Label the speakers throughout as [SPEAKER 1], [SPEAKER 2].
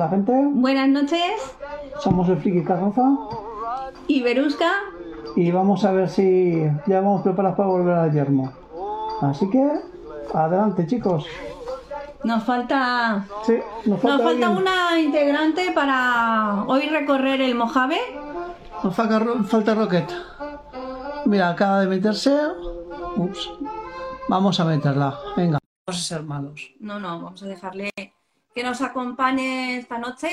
[SPEAKER 1] Hola gente,
[SPEAKER 2] Buenas noches,
[SPEAKER 1] somos el Friki Carroza
[SPEAKER 2] y Berusca.
[SPEAKER 1] y vamos a ver si ya vamos preparados para volver al yermo. Así que, adelante chicos.
[SPEAKER 2] Nos falta,
[SPEAKER 1] Sí, nos falta,
[SPEAKER 2] nos falta
[SPEAKER 1] alguien.
[SPEAKER 2] una integrante para hoy recorrer el Mojave.
[SPEAKER 1] Nos falta, falta Rocket. Mira, acaba de meterse. Ups. Vamos a meterla. Venga. Vamos a ser malos.
[SPEAKER 2] No, no, vamos a dejarle que nos acompañe esta noche.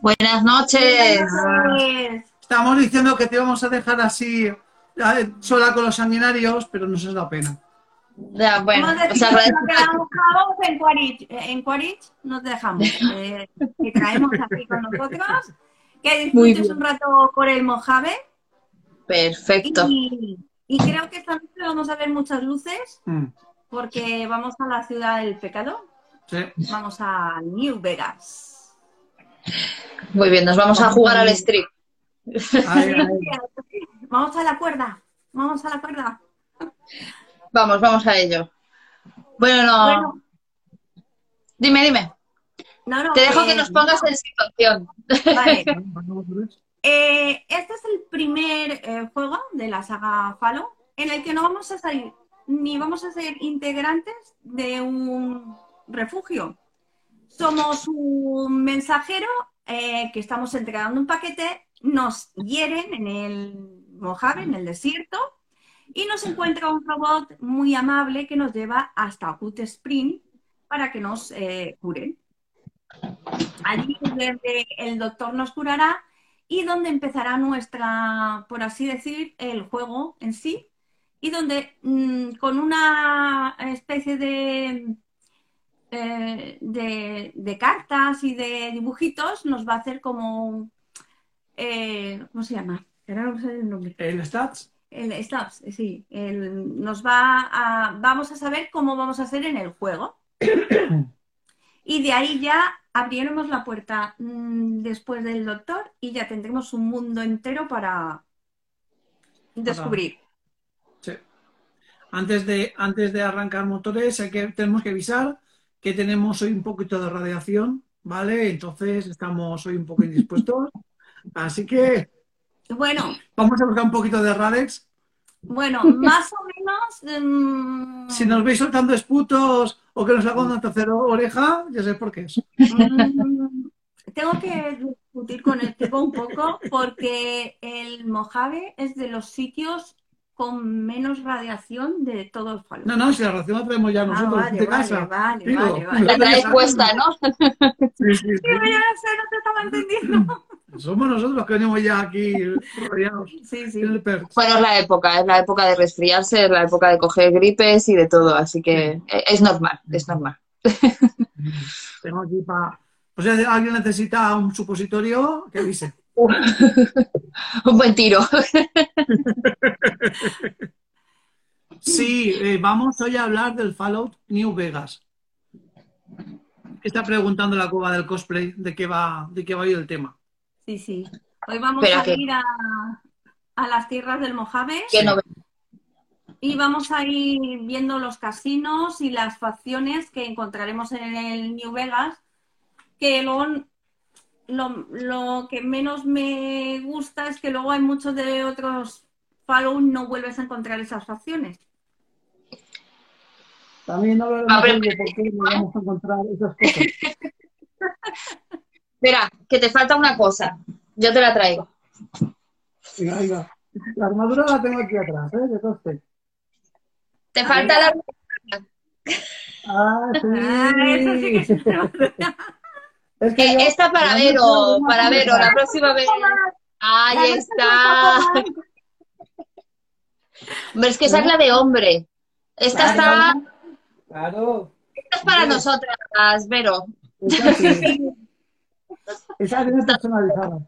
[SPEAKER 3] Buenas noches.
[SPEAKER 2] Pues,
[SPEAKER 1] Estamos diciendo que te íbamos a dejar así sola con los sanguinarios, pero nos es la pena.
[SPEAKER 3] Ya, bueno,
[SPEAKER 2] vamos
[SPEAKER 3] os agradezco.
[SPEAKER 2] clavos en Quaritch. En Quaritch nos dejamos. eh, que traemos aquí con nosotros. Que disfrutes un rato por el Mojave.
[SPEAKER 3] Perfecto.
[SPEAKER 2] Y, y creo que esta noche vamos a ver muchas luces
[SPEAKER 1] Mm,
[SPEAKER 2] porque vamos a la ciudad del pecado.
[SPEAKER 1] Sí.
[SPEAKER 2] Vamos a New Vegas.
[SPEAKER 3] Muy bien, nos vamos a jugar al strip.
[SPEAKER 1] Ahí, ahí.
[SPEAKER 2] Vamos a la cuerda. Vamos a la cuerda.
[SPEAKER 3] Vamos, vamos a ello. Bueno, no.
[SPEAKER 2] Bueno,
[SPEAKER 3] Dime, dime.
[SPEAKER 2] no, no,
[SPEAKER 3] Te dejo
[SPEAKER 2] eh,
[SPEAKER 3] que nos pongas en situación.
[SPEAKER 2] Vale. Eh, este es el primer eh, juego de la saga Falo en el que no vamos a salir ni vamos a ser integrantes de un refugio. Somos un mensajero eh, que estamos entregando un paquete, nos hieren en el Mojave, en el desierto, y nos encuentra un robot muy amable que nos lleva hasta Hut Spring para que nos eh, curen. Allí es donde el doctor nos curará y donde empezará nuestra, por así decir, el juego en sí, y donde mm, con una especie de, eh, de, de cartas y de dibujitos nos va a hacer como, eh, ¿cómo se llama? Ahora no sé el nombre.
[SPEAKER 1] El stats.
[SPEAKER 2] El stats, sí. El- nos va a, vamos a saber cómo vamos a hacer en el juego. Y de ahí ya abriremos la puerta mm, después del doctor y ya tendremos un mundo entero para descubrir.
[SPEAKER 1] Sí. Antes de, antes de arrancar motores, hay que, tenemos que avisar que tenemos hoy un poquito de radiación, ¿vale? Entonces estamos hoy un poco indispuestos. Así que
[SPEAKER 2] Bueno,
[SPEAKER 1] vamos a buscar un poquito de Radex.
[SPEAKER 2] bueno, más o menos. mm,
[SPEAKER 1] Si nos veis soltando esputos o que nos haga una tercera oreja, ya sé por qué es.
[SPEAKER 2] mm, tengo que discutir con el tipo un poco porque el Mojave es de los sitios con menos radiación de todo el Falun.
[SPEAKER 1] No, no, si la radiación la traemos ya
[SPEAKER 2] Ah,
[SPEAKER 1] nosotros
[SPEAKER 2] vale,
[SPEAKER 1] de
[SPEAKER 2] vale,
[SPEAKER 1] casa.
[SPEAKER 2] vale,
[SPEAKER 1] Digo,
[SPEAKER 2] vale, vale.
[SPEAKER 3] La traes puesta, ¿no?
[SPEAKER 1] Sí, sí, sí.
[SPEAKER 2] Sí, ya sé, no te estaba entendiendo.
[SPEAKER 1] Somos nosotros los que venimos ya aquí rodeados
[SPEAKER 2] Sí, sí.
[SPEAKER 3] Bueno, es la época, es la época de resfriarse, es la época de coger gripes y de todo, así que eh, es normal, es normal.
[SPEAKER 1] Tengo aquí para. O sea, si alguien necesita un supositorio, que avise.
[SPEAKER 3] Un buen tiro.
[SPEAKER 1] Sí, eh, vamos hoy a hablar del Fallout New Vegas. Está preguntando la cueva del cosplay de qué va, de qué va a ir el tema.
[SPEAKER 2] Sí, sí. Hoy vamos
[SPEAKER 3] Pero
[SPEAKER 2] a
[SPEAKER 3] que-
[SPEAKER 2] ir a, a las tierras del Mojave
[SPEAKER 3] no-
[SPEAKER 2] y vamos a ir viendo los casinos y las facciones que encontraremos en el New Vegas, que luego lo, lo que menos me gusta es que luego hay muchos de otros Fallout no vuelves a encontrar esas facciones.
[SPEAKER 1] También hablaremos
[SPEAKER 3] A ver.
[SPEAKER 1] de por qué no vamos a encontrar esas cosas.
[SPEAKER 3] Espera, que te falta una cosa. Yo te la traigo.
[SPEAKER 1] Venga, venga. La armadura la tengo aquí atrás, ¿eh? De coste.
[SPEAKER 3] Te falta la...
[SPEAKER 1] Ah, sí.
[SPEAKER 2] Ah, eso sí que es
[SPEAKER 1] que
[SPEAKER 3] Eh,
[SPEAKER 1] yo-
[SPEAKER 3] esta para
[SPEAKER 1] no
[SPEAKER 3] Vero, para Vero, la próxima vez. Ahí está. Hombre, es que esa es la de hombre. Esta está,
[SPEAKER 1] Claro.
[SPEAKER 3] esta es para nosotras, Vero.
[SPEAKER 1] Esa sí. Esa personalizada.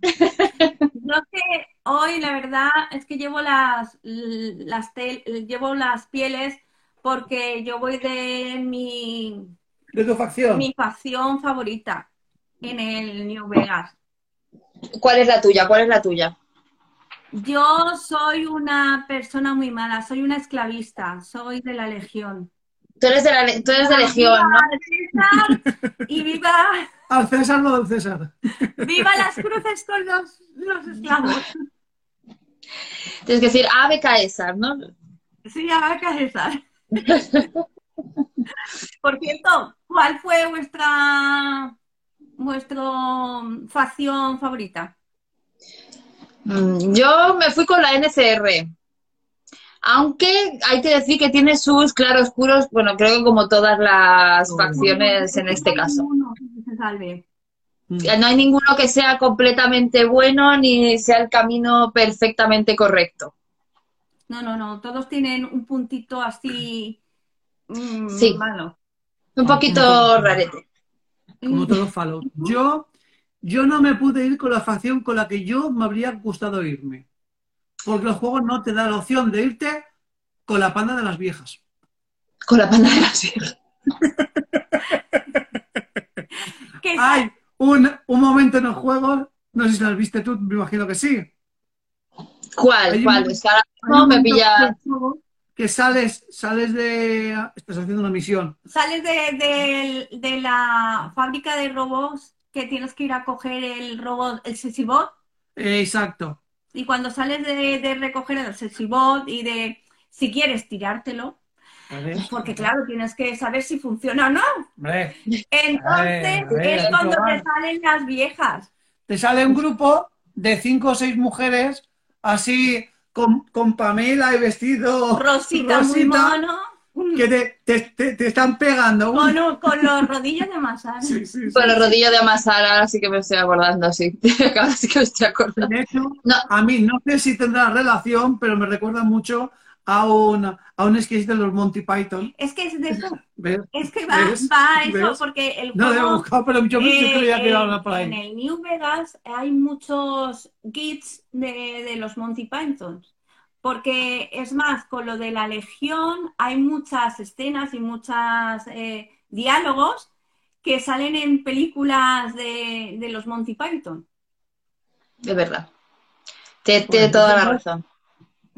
[SPEAKER 2] Yo que hoy la verdad es que llevo las, las tel- llevo las pieles porque yo voy de mi,
[SPEAKER 1] De tu facción.
[SPEAKER 2] mi facción favorita en el New Vegas.
[SPEAKER 3] ¿Cuál es la tuya? ¿Cuál es la tuya?
[SPEAKER 2] Yo soy una persona muy mala, soy una esclavista, soy de la Legión.
[SPEAKER 3] Tú eres de, la, tú eres de Legión, ¿no?
[SPEAKER 2] César y viva,
[SPEAKER 1] Al César no del César.
[SPEAKER 2] viva las cruces con los, los esclavos.
[SPEAKER 3] Tienes que decir Ave Caesar, ¿no?
[SPEAKER 2] Sí, abarca César. Por cierto, ¿cuál fue vuestra vuestra facción favorita?
[SPEAKER 3] Mm, Yo me fui con la NCR. Aunque hay que decir que tiene sus claroscuros, bueno, creo que como todas las facciones en este caso.
[SPEAKER 2] Salve.
[SPEAKER 3] No hay ninguno que sea completamente bueno ni sea el camino perfectamente correcto.
[SPEAKER 2] No, no, no. Todos tienen un puntito así mm,
[SPEAKER 3] Sí.
[SPEAKER 2] malo.
[SPEAKER 3] Un poquito rarete.
[SPEAKER 1] Como todo Fallout. Yo, yo no me pude ir con la facción con la que yo me habría gustado irme. Porque el juego no te da la opción de irte con la panda de las viejas.
[SPEAKER 3] Con la panda de las viejas.
[SPEAKER 1] Hay un, un momento en el juego, no sé si lo viste tú, me imagino que sí.
[SPEAKER 3] ¿Cuál?
[SPEAKER 1] Hay un
[SPEAKER 3] ¿Cuál?
[SPEAKER 1] momento-
[SPEAKER 3] Es que ahora
[SPEAKER 1] Hay
[SPEAKER 3] mismo
[SPEAKER 1] un
[SPEAKER 3] me pilla.
[SPEAKER 1] juego Que sales, sales de. Estás haciendo una misión.
[SPEAKER 2] sales de, de- de la fábrica de robots que tienes que ir a coger el robot, el Sesibot,
[SPEAKER 1] Eh, exacto.
[SPEAKER 2] y cuando sales de, de recoger el Sesibot y de si quieres tirártelo, porque claro, tienes que saber si funciona o no.
[SPEAKER 1] Hombre,
[SPEAKER 2] Entonces
[SPEAKER 1] A ver, a ver,
[SPEAKER 2] es cuando te salen las viejas.
[SPEAKER 1] Te sale un grupo de cinco o seis mujeres, así con, con Pamela y vestido
[SPEAKER 2] Rosita, muy
[SPEAKER 1] Rosita,
[SPEAKER 2] mono,
[SPEAKER 1] que te, te, te- te están pegando.
[SPEAKER 2] Con, con los rodillos de masar.
[SPEAKER 1] sí, sí, sí.
[SPEAKER 3] Con los rodillos de amasar, ahora sí que me estoy acordando, sí. Ahora sí que me estoy acordando.
[SPEAKER 1] De hecho,
[SPEAKER 3] No.
[SPEAKER 1] a mí no sé si tendrá relación, pero me recuerda mucho a un, a un sketch de los Monty Python.
[SPEAKER 2] Es que es de eso,
[SPEAKER 1] ¿Ves?
[SPEAKER 2] es que va,
[SPEAKER 1] ¿Ves?
[SPEAKER 2] va a eso,
[SPEAKER 1] ¿Ves?
[SPEAKER 2] porque el
[SPEAKER 1] No lo he
[SPEAKER 2] juego,
[SPEAKER 1] buscado, pero yo,
[SPEAKER 2] eh,
[SPEAKER 1] creía que
[SPEAKER 2] eh,
[SPEAKER 1] era por
[SPEAKER 2] en
[SPEAKER 1] ahí.
[SPEAKER 2] el New Vegas hay muchos guides de, de los Monty Python. Porque es más, con lo de la Legión hay muchas escenas y muchos diálogos que salen en películas de, de los Monty Python.
[SPEAKER 3] De verdad. Tiene tiene toda la razón.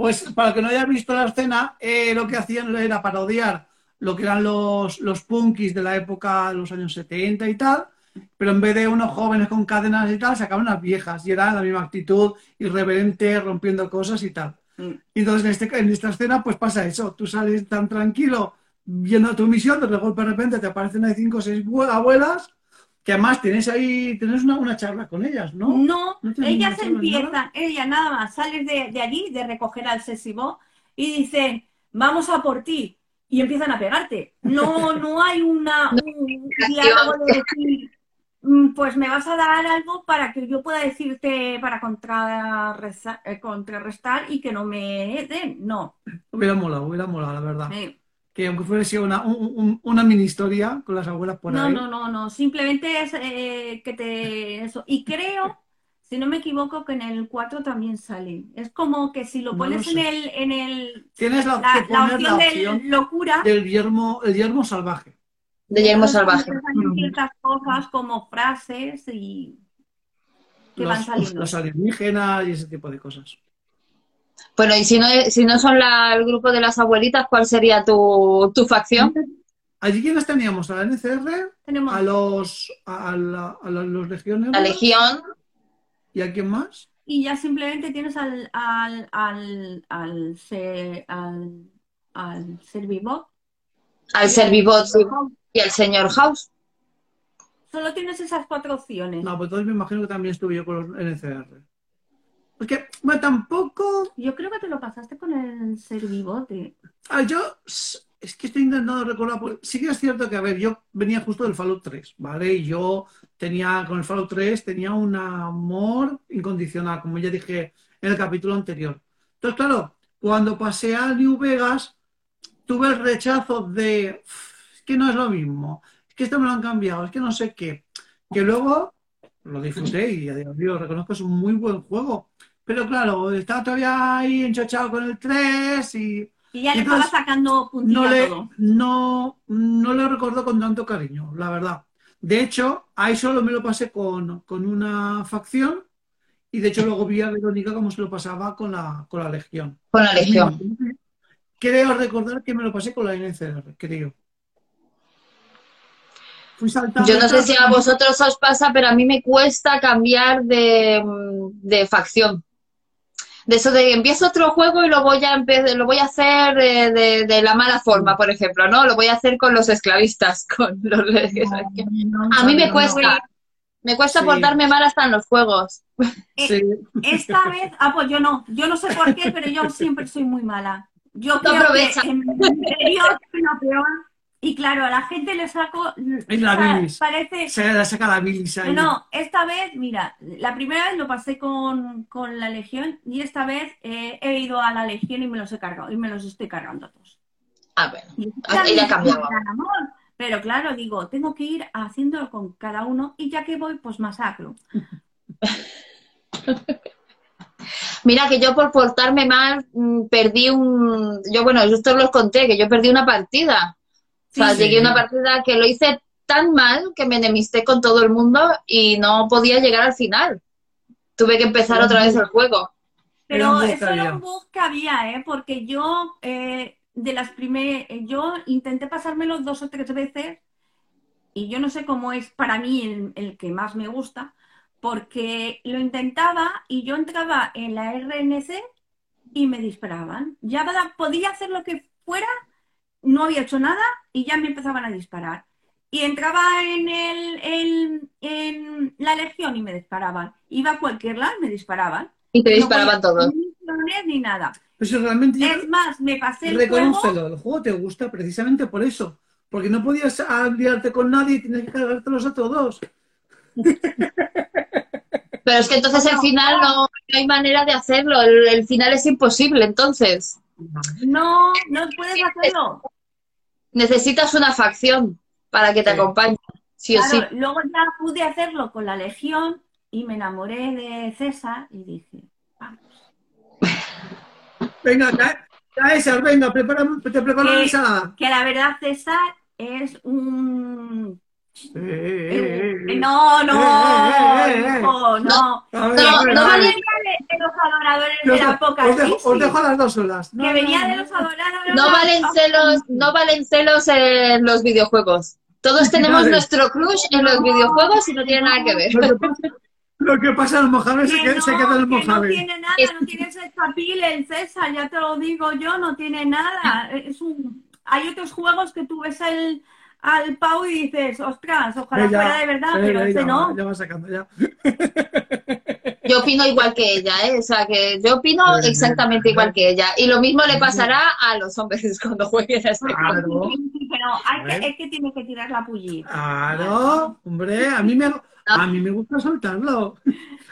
[SPEAKER 1] Pues para que no haya visto la escena, eh, lo que hacían era parodiar lo que eran los, los punkis de la época de los años 70 y tal, pero en vez de unos jóvenes con cadenas y tal, sacaban unas viejas y era la misma actitud, irreverente, rompiendo cosas y tal.
[SPEAKER 2] Mm.
[SPEAKER 1] Y entonces en, este, en esta escena pues pasa eso, tú sales tan tranquilo viendo tu misión, de golpe de repente te aparecen ahí cinco o seis bue- abuelas, que además tienes ahí, tienes una, una charla con ellas, ¿no?
[SPEAKER 2] No,
[SPEAKER 1] ¿No
[SPEAKER 2] ellas empiezan, ella nada más, sales de, de allí, de recoger al Sesibo, y dicen, vamos a por ti, y empiezan a pegarte. No, no hay una, un diálogo de decir, "Mm, pues me vas a dar algo para que yo pueda decirte para contrarresta- eh, contrarrestar y que no me den. No.
[SPEAKER 1] Hubiera molado, hubiera molado, la verdad.
[SPEAKER 2] Eh,
[SPEAKER 1] Que aunque fuese una, un- un- una mini historia con las abuelas por
[SPEAKER 2] No,
[SPEAKER 1] ahí.
[SPEAKER 2] no, no, no. Simplemente es eh, que te. Eso. Y creo, si no me equivoco, que en el 4 también sale. Es como que si lo
[SPEAKER 1] No
[SPEAKER 2] pones
[SPEAKER 1] lo
[SPEAKER 2] en el, en el.
[SPEAKER 1] Tienes la,
[SPEAKER 2] La,
[SPEAKER 1] que
[SPEAKER 2] la opción
[SPEAKER 1] la
[SPEAKER 2] de
[SPEAKER 1] opción
[SPEAKER 2] locura.
[SPEAKER 1] del yermo, el yermo salvaje.
[SPEAKER 3] De Yermo Salvaje.
[SPEAKER 2] ciertas cosas como frases y. que van
[SPEAKER 1] Los,
[SPEAKER 2] saliendo.
[SPEAKER 1] los alienígenas y ese tipo de cosas.
[SPEAKER 3] Bueno, y si no, si no son la- el grupo de las abuelitas, ¿cuál sería tu, tu facción?
[SPEAKER 1] Allí quiénes teníamos, a la NCR,
[SPEAKER 2] Tenemos
[SPEAKER 1] a los a, la- a los, los legiones
[SPEAKER 3] La Legión,
[SPEAKER 1] y a quién más.
[SPEAKER 2] y ya simplemente tienes al al al al al, al Servibot.
[SPEAKER 3] al Servibot y al señor House.
[SPEAKER 2] Solo tienes esas cuatro opciones.
[SPEAKER 1] No, pues entonces me imagino que también estuve yo con los NCR. Porque, bueno, tampoco.
[SPEAKER 2] Yo creo que te lo pasaste con el Servibote.
[SPEAKER 1] Ah, yo es que estoy intentando recordar. porque sí que es cierto que, a ver, yo venía justo del Fallout 3, ¿vale? Y yo tenía, con el Fallout 3, tenía un amor incondicional, como ya dije en el capítulo anterior. Entonces, claro, cuando pasé a New Vegas, tuve el rechazo de. "Uf, Es que no es lo mismo. Es que esto me lo han cambiado. Es que no sé qué. Que luego lo disfruté y a Dios mío, reconozco es un muy buen juego. Pero claro, estaba todavía ahí enchochado con el 3 y
[SPEAKER 2] Y ya le estaba sacando
[SPEAKER 1] no le,
[SPEAKER 2] todo.
[SPEAKER 1] no, no lo recuerdo con tanto cariño, la verdad. De hecho, ahí solo me lo pasé con, con una facción y de hecho luego vi a Verónica cómo se lo pasaba con la, con la Legión.
[SPEAKER 3] Con la Legión.
[SPEAKER 1] Creo recordar que me lo pasé con la NCR, creo.
[SPEAKER 3] Yo no sé si a vosotros os pasa, pero a mí me cuesta cambiar de, de facción de eso de empiezo otro juego y lo voy a lo voy a hacer de, la mala forma, por ejemplo, ¿no? Lo voy a hacer con los esclavistas, con los a mí me cuesta, me cuesta portarme mal hasta en los juegos.
[SPEAKER 2] Eh, esta vez, ah, pues yo no, yo no sé por qué, pero yo siempre soy muy mala. Yo creo que en mi interior la peor y claro, a la gente le saco.
[SPEAKER 1] la Parece. Se le saca la bilis ahí.
[SPEAKER 2] No, esta vez, mira, la primera vez lo pasé con, la Legión y esta vez eh, he ido a la Legión y me los he cargado y me los estoy cargando a todos.
[SPEAKER 3] Ah, bueno. ya cambiado.
[SPEAKER 2] Pero claro, digo, tengo que ir haciéndolo con cada uno y ya que voy, pues masacro.
[SPEAKER 3] Mira que yo por portarme mal mm, perdí un. Yo, bueno, yo esto los conté, que yo perdí una partida o sea, llegué a una partida que lo hice tan mal que me enemisté con todo el mundo y no podía llegar al final. Tuve que empezar otra vez el juego.
[SPEAKER 2] Pero eso era un bug que había, ¿eh? Porque yo, eh, de las primeras, yo intenté pasármelo dos o tres veces y yo no sé cómo es para mí el, el, que más me gusta, porque lo intentaba y yo entraba en la RNC y me disparaban. Ya podía hacer lo que fuera no había hecho nada y ya me empezaban a disparar. Y entraba en, el, en, la legión y me disparaban. Iba a cualquier lado y me disparaban.
[SPEAKER 3] Y te disparaban todos.
[SPEAKER 2] Ni nada.
[SPEAKER 1] Pues realmente
[SPEAKER 2] es más, me pasé
[SPEAKER 1] el juego. El juego te gusta precisamente por eso. Porque no podías aliarte con nadie y tienes que cargártelos a todos.
[SPEAKER 3] Pero es que entonces el final no, hay manera de hacerlo. el, final es imposible, entonces.
[SPEAKER 2] No, no puedes hacerlo.
[SPEAKER 3] Necesitas una facción para que te acompañe, sí o sí.
[SPEAKER 2] Luego ya pude hacerlo con la Legión y me enamoré de César y dije, vamos.
[SPEAKER 1] Venga, César, venga, prepara, te preparo
[SPEAKER 2] la Que la verdad, César es un no, no, no, no. No venía de, los adoradores de la poca.
[SPEAKER 1] Os dejo, las dos solas.
[SPEAKER 2] Que venía de los adoradores.
[SPEAKER 3] No valen celos, no valen celos en los videojuegos. Todos tenemos nuestro crush en los videojuegos y no tiene nada que ver.
[SPEAKER 1] Lo que pasa en el Mojave se, queda, se queda en el Mojave.
[SPEAKER 2] No tiene nada, no tiene ese chapil el César, ya te lo digo yo, no tiene nada. Es un... Hay otros juegos que tú ves el al Pau y dices, ostras, ojalá fuera de verdad, pero ese no.
[SPEAKER 1] Ya va sacando, ya.
[SPEAKER 3] Yo opino igual que ella, ¿eh? O sea, que yo opino exactamente igual que ella. Y lo mismo le pasará a los hombres cuando jueguen a este
[SPEAKER 2] claro. Pero hay que, es que tiene que tirar la pullita.
[SPEAKER 1] Claro, hombre, a mí me, a mí me gusta soltarlo.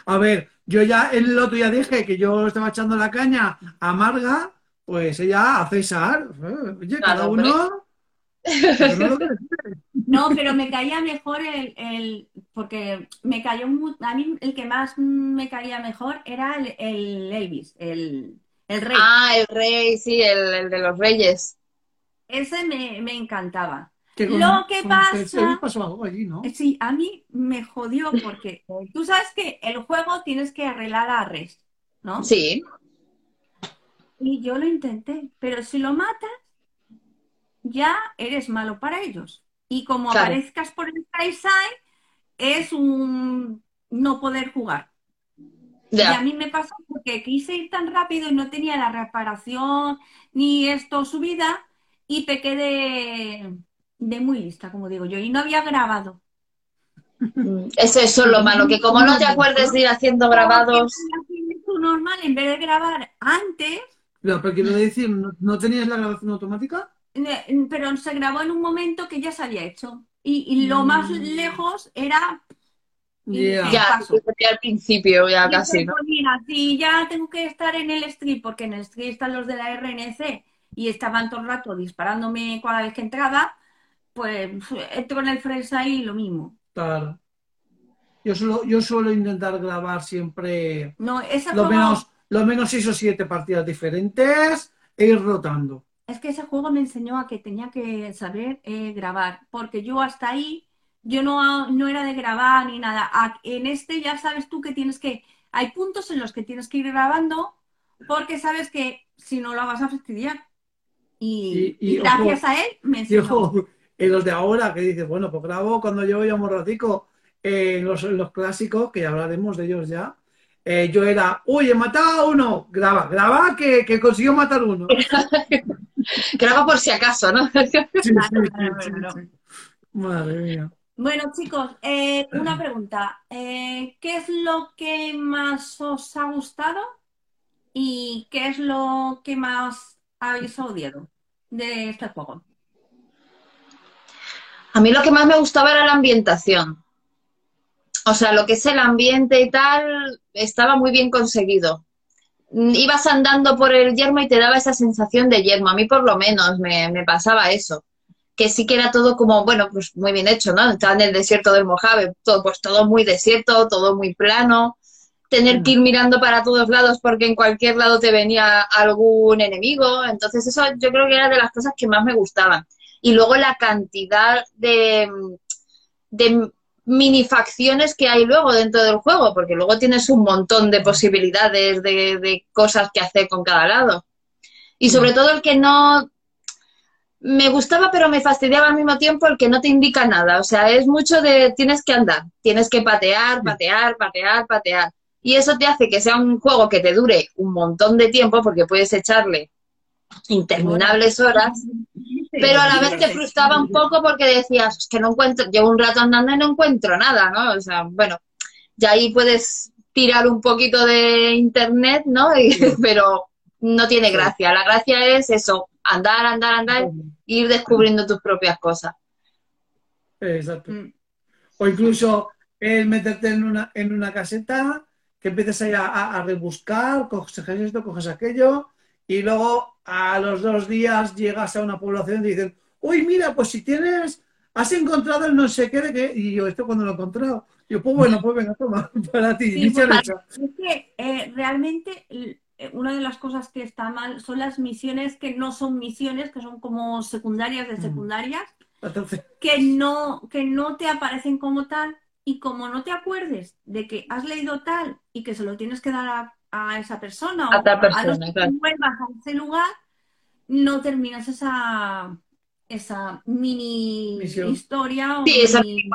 [SPEAKER 1] A ver, yo ya en el otro ya dije que yo estaba echando la caña a Marga, pues ella a César. Oye, cada uno...
[SPEAKER 2] No, pero me caía mejor el, el, porque me cayó a mí el que más me caía mejor era el, el Elvis, el, el, rey.
[SPEAKER 3] Ah, el rey, sí, el, de los reyes.
[SPEAKER 2] Ese me, me encantaba. Lo que pasa. Sí, a mí me jodió porque tú sabes que el juego tienes que arreglar a Res, ¿no?
[SPEAKER 3] Sí.
[SPEAKER 2] Y yo lo intenté, pero si lo matas, ya eres malo para ellos. Y como aparezcas por el side, es un no poder jugar. Y a mí me pasó porque quise ir tan rápido y no tenía la reparación ni esto subida y te quedé de muy lista, como digo yo, y no había grabado.
[SPEAKER 3] Mm, eso es lo malo, que como no te acuerdes de ir haciendo grabados.
[SPEAKER 2] normal, en vez de grabar antes.
[SPEAKER 1] Pero, quiero decir, ¿no tenías la grabación automática?
[SPEAKER 2] Pero se grabó en un momento que ya se había hecho. Y, lo más mm. lejos era.
[SPEAKER 3] Ya, al principio, ya casi. ¿no?
[SPEAKER 2] si ya tengo que estar en el stream, porque en el stream están los de la RNC y estaban todo el rato disparándome cada vez que entraba, pues entro en el fresa y lo mismo.
[SPEAKER 1] Claro. Yo, solo, yo suelo intentar grabar siempre
[SPEAKER 2] no,
[SPEAKER 1] lo, menos, lo menos seis o siete partidas diferentes e ir rotando
[SPEAKER 2] es que ese juego me enseñó a que tenía que saber eh, grabar, porque yo hasta ahí, yo no, no era de grabar ni nada. En este ya sabes tú que tienes que, hay puntos en los que tienes que ir grabando, porque sabes que si no lo vas a fastidiar. Y, gracias a él me enseñó.
[SPEAKER 1] En los de ahora, que dices, bueno, pues grabo cuando llevo ya un ratico en los, los clásicos, que ya hablaremos de ellos ya. eh, yo era, uy, he matado a uno, graba, graba que, que consiguió matar uno.
[SPEAKER 3] Graba por si acaso, ¿no?
[SPEAKER 1] Sí, sí, sí,
[SPEAKER 2] Claro,
[SPEAKER 1] sí,
[SPEAKER 2] claro.
[SPEAKER 1] sí. Madre mía.
[SPEAKER 2] Bueno, chicos, eh, una pregunta. Eh, ¿qué es lo que más os ha gustado y qué es lo que más habéis odiado de este juego?
[SPEAKER 3] A mí lo que más me gustaba era la ambientación. O sea, lo que es el ambiente y tal, estaba muy bien conseguido. Mm, Ibas andando por el yermo y te daba esa sensación de yermo. A mí por lo menos me, me pasaba eso. Que sí que era todo como, bueno, pues muy bien hecho, ¿no? Estaba en el desierto del Mojave, todo, pues todo muy desierto, todo muy plano. Tener que ir mirando para todos lados porque en cualquier lado te venía algún enemigo. Entonces eso yo creo que era de las cosas que más me gustaban. Y luego la cantidad de, de mini facciones que hay luego dentro del juego, porque luego tienes un montón de posibilidades de, de cosas que hacer con cada lado. Y sobre todo el que no me gustaba, pero me fastidiaba al mismo tiempo el que no te indica nada. O sea, es mucho de tienes que andar, tienes que patear, patear, patear, patear. Y eso te hace que sea un juego que te dure un montón de tiempo, porque puedes echarle interminables horas, pero a la vez te frustraba un poco porque decías, es que no encuentro, llevo un rato andando y no encuentro nada, ¿no? O sea, bueno, ya ahí puedes tirar un poquito de internet, ¿no? Y- pero no tiene gracia. La gracia es eso, andar, andar, andar, e ir descubriendo tus propias cosas.
[SPEAKER 1] Exacto.
[SPEAKER 2] Mm.
[SPEAKER 1] O incluso el meterte en una, en una caseta, que empieces ahí a, a- a rebuscar, coges esto, coges aquello, y luego a los dos días llegas a una población y dicen, uy, mira, pues si tienes, has encontrado el no sé qué de qué, y yo, ¿esto cuando lo he encontrado? Yo, pues bueno, pues venga, toma, para ti,
[SPEAKER 2] Sí, pues. Es que eh, realmente eh, una de las cosas que está mal son las misiones que no son misiones, que son como secundarias de
[SPEAKER 1] Mm.
[SPEAKER 2] secundarias,
[SPEAKER 1] Entonces,
[SPEAKER 2] que no, que no te aparecen como tal y como no te acuerdes de que has leído tal y que se lo tienes que dar a, a esa persona
[SPEAKER 3] A
[SPEAKER 2] o
[SPEAKER 3] tal
[SPEAKER 2] a
[SPEAKER 3] persona,
[SPEAKER 2] los que
[SPEAKER 3] claro.
[SPEAKER 2] vuelvas a ese lugar, no terminas esa, esa mini
[SPEAKER 1] Misión.
[SPEAKER 2] historia o
[SPEAKER 3] Sí, esa
[SPEAKER 2] mini-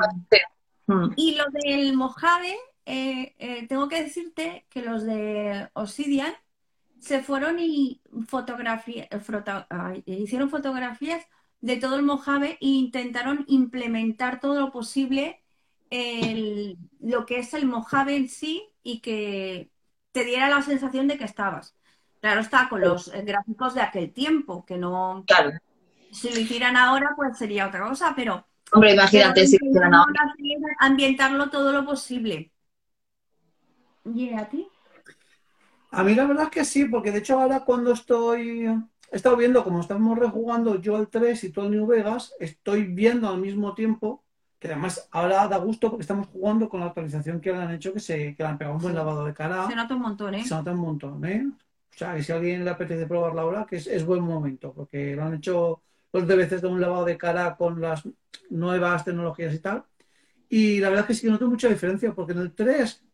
[SPEAKER 3] Mm.
[SPEAKER 2] y lo del Mojave, eh, eh, tengo que decirte que los de Obsidian se fueron y fotografía, eh, frota- ay, hicieron fotografías de todo el Mojave e intentaron implementar todo lo posible el- lo que es el Mojave en sí y que te diera la sensación de que estabas. Claro está, con los eh, gráficos de aquel tiempo, que no,
[SPEAKER 3] Claro.
[SPEAKER 2] si lo hicieran ahora, pues sería otra cosa, pero
[SPEAKER 3] Hombre, imagínate si hicieran
[SPEAKER 2] Intentamos
[SPEAKER 3] ahora.
[SPEAKER 2] ambientarlo todo lo posible. ¿Y a ti?
[SPEAKER 1] A mí la verdad es que sí, porque de hecho ahora cuando estoy, he estado viendo como estamos rejugando yo el 3 y todo el New Vegas, estoy viendo al mismo tiempo, que además ahora da gusto porque estamos jugando con la actualización que le han hecho, que se que le han pegado un buen lavado de cara,
[SPEAKER 2] Se nota un montón, ¿eh?
[SPEAKER 1] se nota un montón, ¿eh? O sea, que si a alguien le apetece probarla ahora, que es, es buen momento, porque lo han hecho los DVCs de un lavado de cara con las nuevas tecnologías y tal. Y la verdad es que sí que noto mucha diferencia, porque en el 3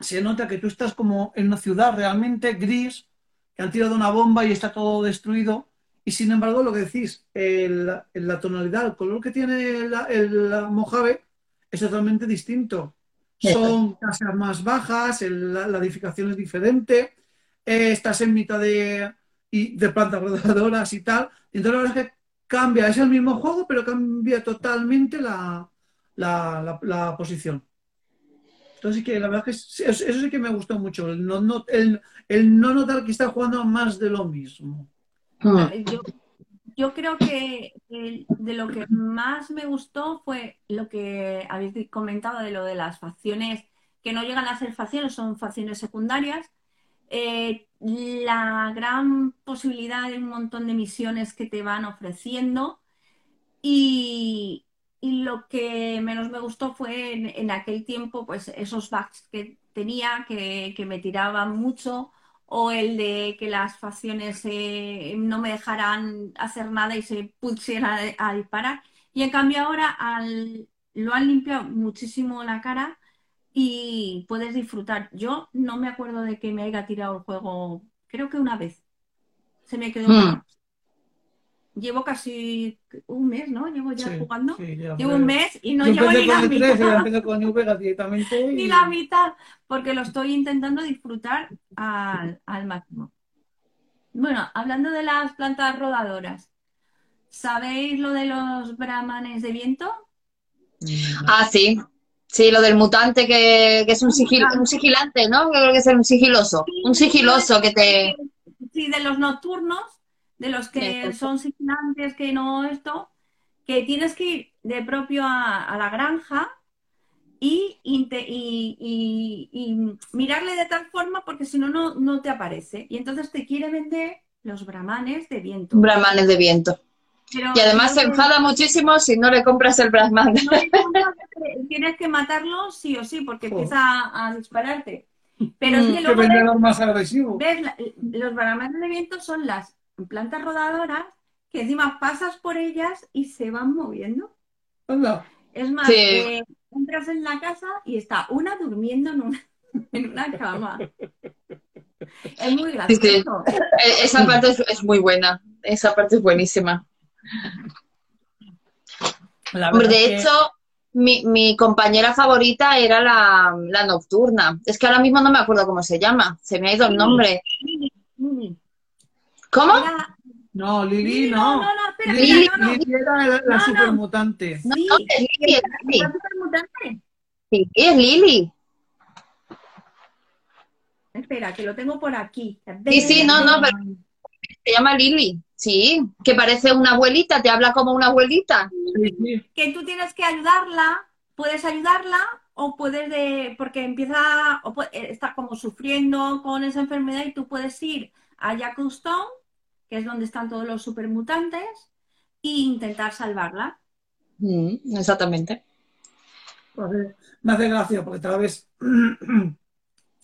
[SPEAKER 1] se nota que tú estás como en una ciudad realmente gris, que han tirado una bomba y está todo destruido. Y sin embargo, lo que decís, el- la tonalidad, el color que tiene la- el Mojave es totalmente distinto. Son casas más bajas, el- la, la edificación es diferente, eh, estás en mitad de, y de plantas rodadoras y tal. Entonces la verdad es que cambia, es el mismo juego, pero cambia totalmente la, la, posición. Entonces sí que la verdad que es- eso, eso sí que me gustó mucho, el no, no- el, el no notar que está jugando más de lo mismo.
[SPEAKER 3] Mm.
[SPEAKER 2] Yo, yo creo que de lo que más me gustó fue lo que habéis comentado de lo de las facciones que no llegan a ser facciones, son facciones secundarias. Eh, la gran posibilidad de un montón de misiones que te van ofreciendo. Y, lo que menos me gustó fue en, en aquel tiempo, pues esos bugs que tenía, que, que me tiraban mucho, o el de que las facciones eh, no me dejaran hacer nada y se pusieran a, a disparar. Y en cambio ahora al- lo han limpiado muchísimo la cara y puedes disfrutar. Yo no me acuerdo de que me haya tirado el juego, creo que una vez. Se me quedó
[SPEAKER 3] Mm.
[SPEAKER 2] Llevo casi un mes, ¿no? Llevo ya
[SPEAKER 1] Sí,
[SPEAKER 2] jugando.
[SPEAKER 1] sí, ya,
[SPEAKER 2] llevo un mes y no
[SPEAKER 1] Yo
[SPEAKER 2] llevo ni la
[SPEAKER 1] con el 13, yo
[SPEAKER 2] mitad.
[SPEAKER 1] empecé con New Vegas directamente.
[SPEAKER 2] Ni
[SPEAKER 1] y-
[SPEAKER 2] la mitad, porque lo estoy intentando disfrutar al, al máximo. Bueno, hablando de las plantas rodadoras, ¿sabéis lo de los brahmanes de viento?
[SPEAKER 3] Ah, sí. Sí, lo del mutante que, que es un, sigil, un sigilante, ¿no? Creo que es un sigiloso. Un sigiloso que te...
[SPEAKER 2] Sí, de los nocturnos, de los que son sigilantes, que no esto, que tienes que ir de propio a, a la granja y, inte- y- y- y mirarle de tal forma porque si no, no, no te aparece. Y entonces te quiere vender los brahmanes de viento.
[SPEAKER 3] Brahmanes de viento.
[SPEAKER 2] Pero
[SPEAKER 3] Y además
[SPEAKER 2] no
[SPEAKER 3] se enfada muchísimo si no le compras el Brahman.
[SPEAKER 2] no tienes que matarlo sí o sí porque empieza a, a dispararte. Pero es
[SPEAKER 3] Mm,
[SPEAKER 2] que
[SPEAKER 1] Que
[SPEAKER 2] luego
[SPEAKER 1] vendedor más agresivo.
[SPEAKER 2] ¿Ves? La- los brahmanes de viento son las plantas rodadoras que encima pasas por ellas y se van moviendo.
[SPEAKER 1] Anda.
[SPEAKER 2] Es más,
[SPEAKER 3] Sí.
[SPEAKER 2] eh, entras en la casa y está una durmiendo en una, en una cama. Es muy
[SPEAKER 3] Sí, sí.
[SPEAKER 2] gracioso.
[SPEAKER 3] Eh, Esa parte es, es muy buena. Esa parte es buenísima.
[SPEAKER 1] La
[SPEAKER 3] Hombre,
[SPEAKER 1] verdad
[SPEAKER 3] de
[SPEAKER 1] que-
[SPEAKER 3] hecho, mi, mi compañera favorita era la, la nocturna. Es que ahora mismo no me acuerdo cómo se llama. Se me ha ido el nombre.
[SPEAKER 2] Lili.
[SPEAKER 3] ¿Cómo?
[SPEAKER 2] Era-
[SPEAKER 1] No, Lili
[SPEAKER 2] Lili,
[SPEAKER 1] no.
[SPEAKER 2] no, no, espera,
[SPEAKER 1] Lili,
[SPEAKER 2] no, no.
[SPEAKER 1] Lili era la, la
[SPEAKER 2] No, no.
[SPEAKER 1] supermutante.
[SPEAKER 3] No,
[SPEAKER 2] Sí,
[SPEAKER 3] no, es Lili, es Lili.
[SPEAKER 2] la supermutante.
[SPEAKER 3] Sí, es Lili.
[SPEAKER 2] Espera, que lo tengo por aquí.
[SPEAKER 3] Sí, sí, no, no, pero se llama Lili. Sí, que parece una abuelita, te habla como una abuelita.
[SPEAKER 1] Sí, sí.
[SPEAKER 2] que tú tienes que ayudarla, puedes ayudarla o puedes de, porque empieza, o pu- eh, está como sufriendo con esa enfermedad y tú puedes ir a Stone, que es donde están todos los supermutantes, e intentar salvarla.
[SPEAKER 3] Mm, exactamente.
[SPEAKER 1] Me hace gracia porque tal vez.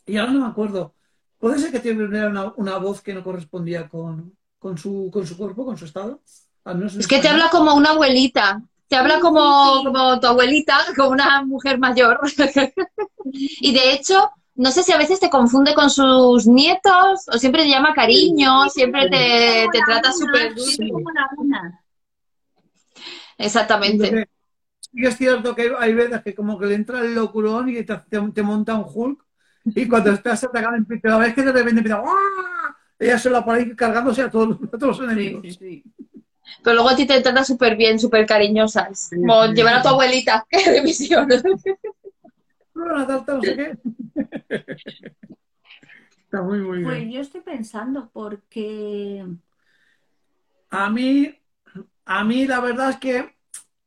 [SPEAKER 1] Y ahora no me acuerdo. Puede ser que tuviera una, una voz que no correspondía con, con, su, con su cuerpo, con su estado. Al menos en
[SPEAKER 3] Es que te habla como una abuelita. Te habla como, como tu abuelita, como una mujer mayor. Y de hecho, no sé si a veces te confunde con sus nietos o siempre te llama cariño, siempre te, te trata súper
[SPEAKER 2] Sí,
[SPEAKER 3] dulce.
[SPEAKER 2] como la una.
[SPEAKER 3] Exactamente.
[SPEAKER 1] Entonces, Sí que es cierto que hay, veces que como que le entra el locurón y te, te- te monta un Hulk y cuando estás atacando, pero la vez que de repente empieza ¡guau! ella sola por ahí cargándose a todos, a todos los enemigos.
[SPEAKER 3] Pero luego a ti te trata súper bien, súper cariñosas. Como
[SPEAKER 1] sí,
[SPEAKER 3] llevar a tu
[SPEAKER 1] sí.
[SPEAKER 3] abuelita de misión.
[SPEAKER 1] No, tarta, no sé qué. Está muy, muy
[SPEAKER 2] Pues
[SPEAKER 1] bien.
[SPEAKER 2] yo estoy pensando porque
[SPEAKER 1] A mí, a mí la verdad es que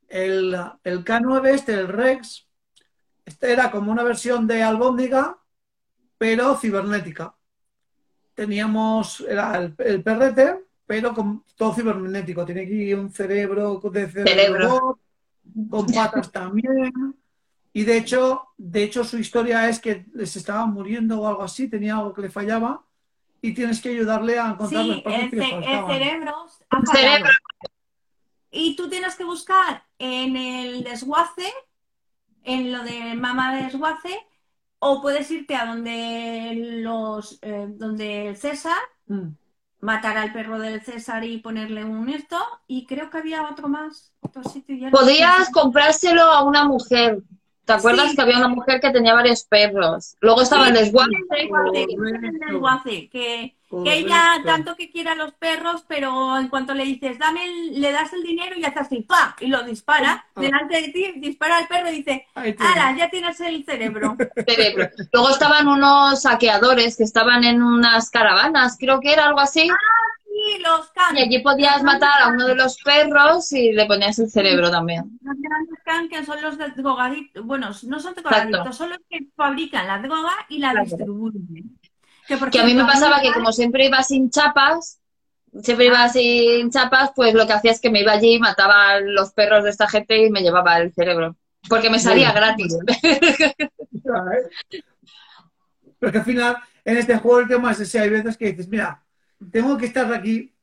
[SPEAKER 1] el, el K9 este, el Rex, este era como una versión de Albóndiga, pero cibernética. Teníamos, era el, el perrete, pero con todo cibernético. Tiene aquí un cerebro de cerebro, con patas también. Y de hecho, de hecho, su historia es que les estaba muriendo o algo así, tenía algo que le fallaba, y tienes que ayudarle a encontrar partes
[SPEAKER 2] el,
[SPEAKER 1] que le
[SPEAKER 2] el cerebro
[SPEAKER 3] El.
[SPEAKER 2] Y tú tienes que buscar en el desguace, en lo de mamá de desguace, o puedes irte a donde los, eh, donde el César,
[SPEAKER 1] Mm.
[SPEAKER 2] matar al perro del César y ponerle un esto, y creo que había otro más, otro sitio. ya no
[SPEAKER 3] Podías
[SPEAKER 2] sé.
[SPEAKER 3] comprárselo a una mujer. ¿Te acuerdas
[SPEAKER 2] Sí.
[SPEAKER 3] que había una mujer que tenía varios perros? Luego estaba el desguace.
[SPEAKER 2] Desguace,
[SPEAKER 1] Correcto.
[SPEAKER 2] el desguace, que, que ella tanto que quiere a los perros, pero en cuanto le dices, dame, el- le das el dinero y hace así, ¡pa! Y lo dispara
[SPEAKER 1] Ah.
[SPEAKER 2] delante de ti, dispara al perro y dice. ¡Hala! Ya tienes el cerebro.
[SPEAKER 3] cerebro. Luego estaban unos saqueadores que estaban en unas caravanas, creo que era algo así.
[SPEAKER 2] Y los can.
[SPEAKER 3] Y allí podías matar a uno de los perros y le ponías el cerebro también.
[SPEAKER 2] Los grandes can, que son los drogaditos. Bueno, no son drogaditos, son los que fabrican la droga y la
[SPEAKER 3] Claro.
[SPEAKER 2] distribuyen. Que, por
[SPEAKER 3] Que a mí me pasaba que como siempre iba sin chapas, siempre iba sin chapas, pues lo que hacía es que me iba allí, mataba a los perros de esta gente y me llevaba el cerebro. Porque me salía gratis.
[SPEAKER 1] Porque al final, en este juego el tema es ese, hay veces que dices, mira, tengo que estar aquí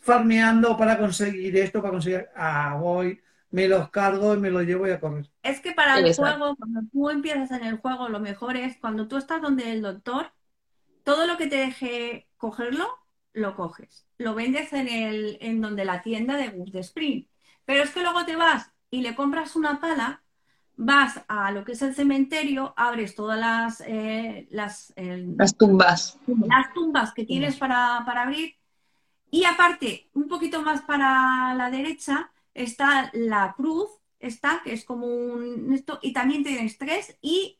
[SPEAKER 1] farmeando para conseguir esto, para conseguir, ah, voy, me los cargo y me los llevo y a correr.
[SPEAKER 2] Es que para el
[SPEAKER 3] Exacto.
[SPEAKER 2] juego, cuando tú empiezas en el juego, lo mejor es cuando tú estás donde el doctor, todo lo que te deje cogerlo, lo coges, lo vendes en el, en donde la tienda de Good Spring. Pero es que luego te vas y le compras una pala, vas a lo que es el cementerio, abres todas las, eh, las,
[SPEAKER 3] las tumbas.
[SPEAKER 2] Las tumbas que tienes para, para abrir. Y aparte, un poquito más para la derecha, está la cruz, está, que es como un esto, y también tienes tres, y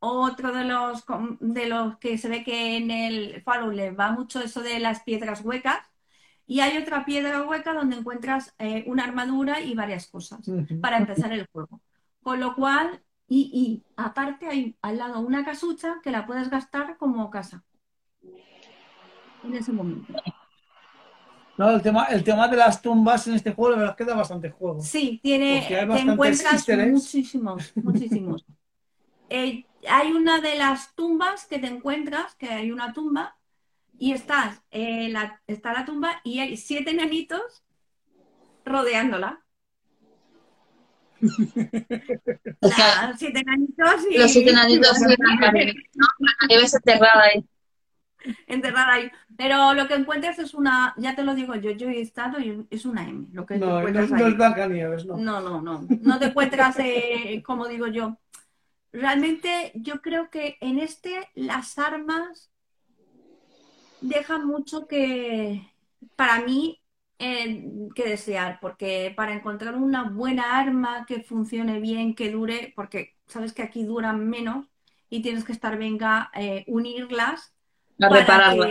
[SPEAKER 2] otro de los, de los que se ve que en el faro le va mucho eso de las piedras huecas. Y hay otra piedra hueca donde encuentras eh, una armadura y varias cosas para empezar el juego. Con lo cual, y, aparte hay al lado una casucha que la puedes gastar como casa. En ese momento.
[SPEAKER 1] No, el tema, el tema de las tumbas en este juego, la verdad, queda bastante juego.
[SPEAKER 2] Sí, tiene, te encuentras muchísimos, muchísimos. Eh, hay una de las tumbas que te encuentras, que hay una tumba, y estás, eh, la, está la tumba y hay siete nanitos rodeándola. siete nanitos y...
[SPEAKER 3] Los siete nanitos y ves enterrada ahí.
[SPEAKER 2] Enterrada ahí. Pero lo que encuentras es una, ya te lo digo yo, yo he estado y es una M. Lo que
[SPEAKER 1] no, no, no, es Blancanieves, no.
[SPEAKER 2] No, no, no. No te encuentras, eh, como digo yo, realmente yo creo que en este las armas dejan mucho que, para mí, eh, que desear, porque para encontrar una buena arma que funcione bien, que dure, porque sabes que aquí duran menos y tienes que estar, venga, eh, unirlas
[SPEAKER 3] para, repararlas,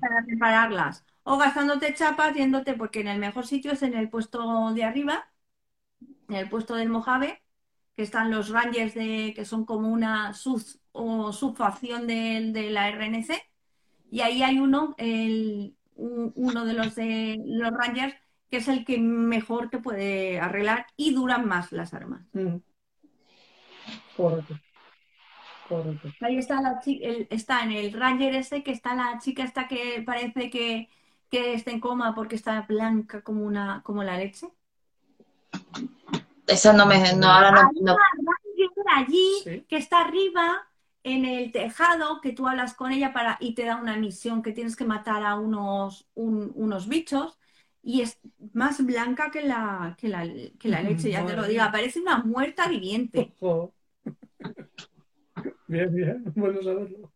[SPEAKER 2] para repararlas. O gastándote chapas, yéndote, porque en el mejor sitio es en el puesto de arriba, en el puesto del Mojave, que están los Rangers de, que son como una sub o subfacción de, de, la RNC. Y ahí hay uno, el, uno de los de los Rangers, que es el que mejor te puede arreglar y duran más las armas. Mm.
[SPEAKER 1] Correcto.
[SPEAKER 2] Ahí está, la, está en el Ranger ese, que está la chica esta que parece que, que está en coma porque está blanca como, una, como la leche.
[SPEAKER 3] Esa no me. No, ahora no. no.
[SPEAKER 2] allí, que está arriba en el tejado, que tú hablas con ella para y te da una misión que tienes que matar a unos, unos bichos y es más blanca que la, que la, que la leche, ya te lo digo. Parece una muerta viviente.
[SPEAKER 1] Bien, bien, bueno saberlo.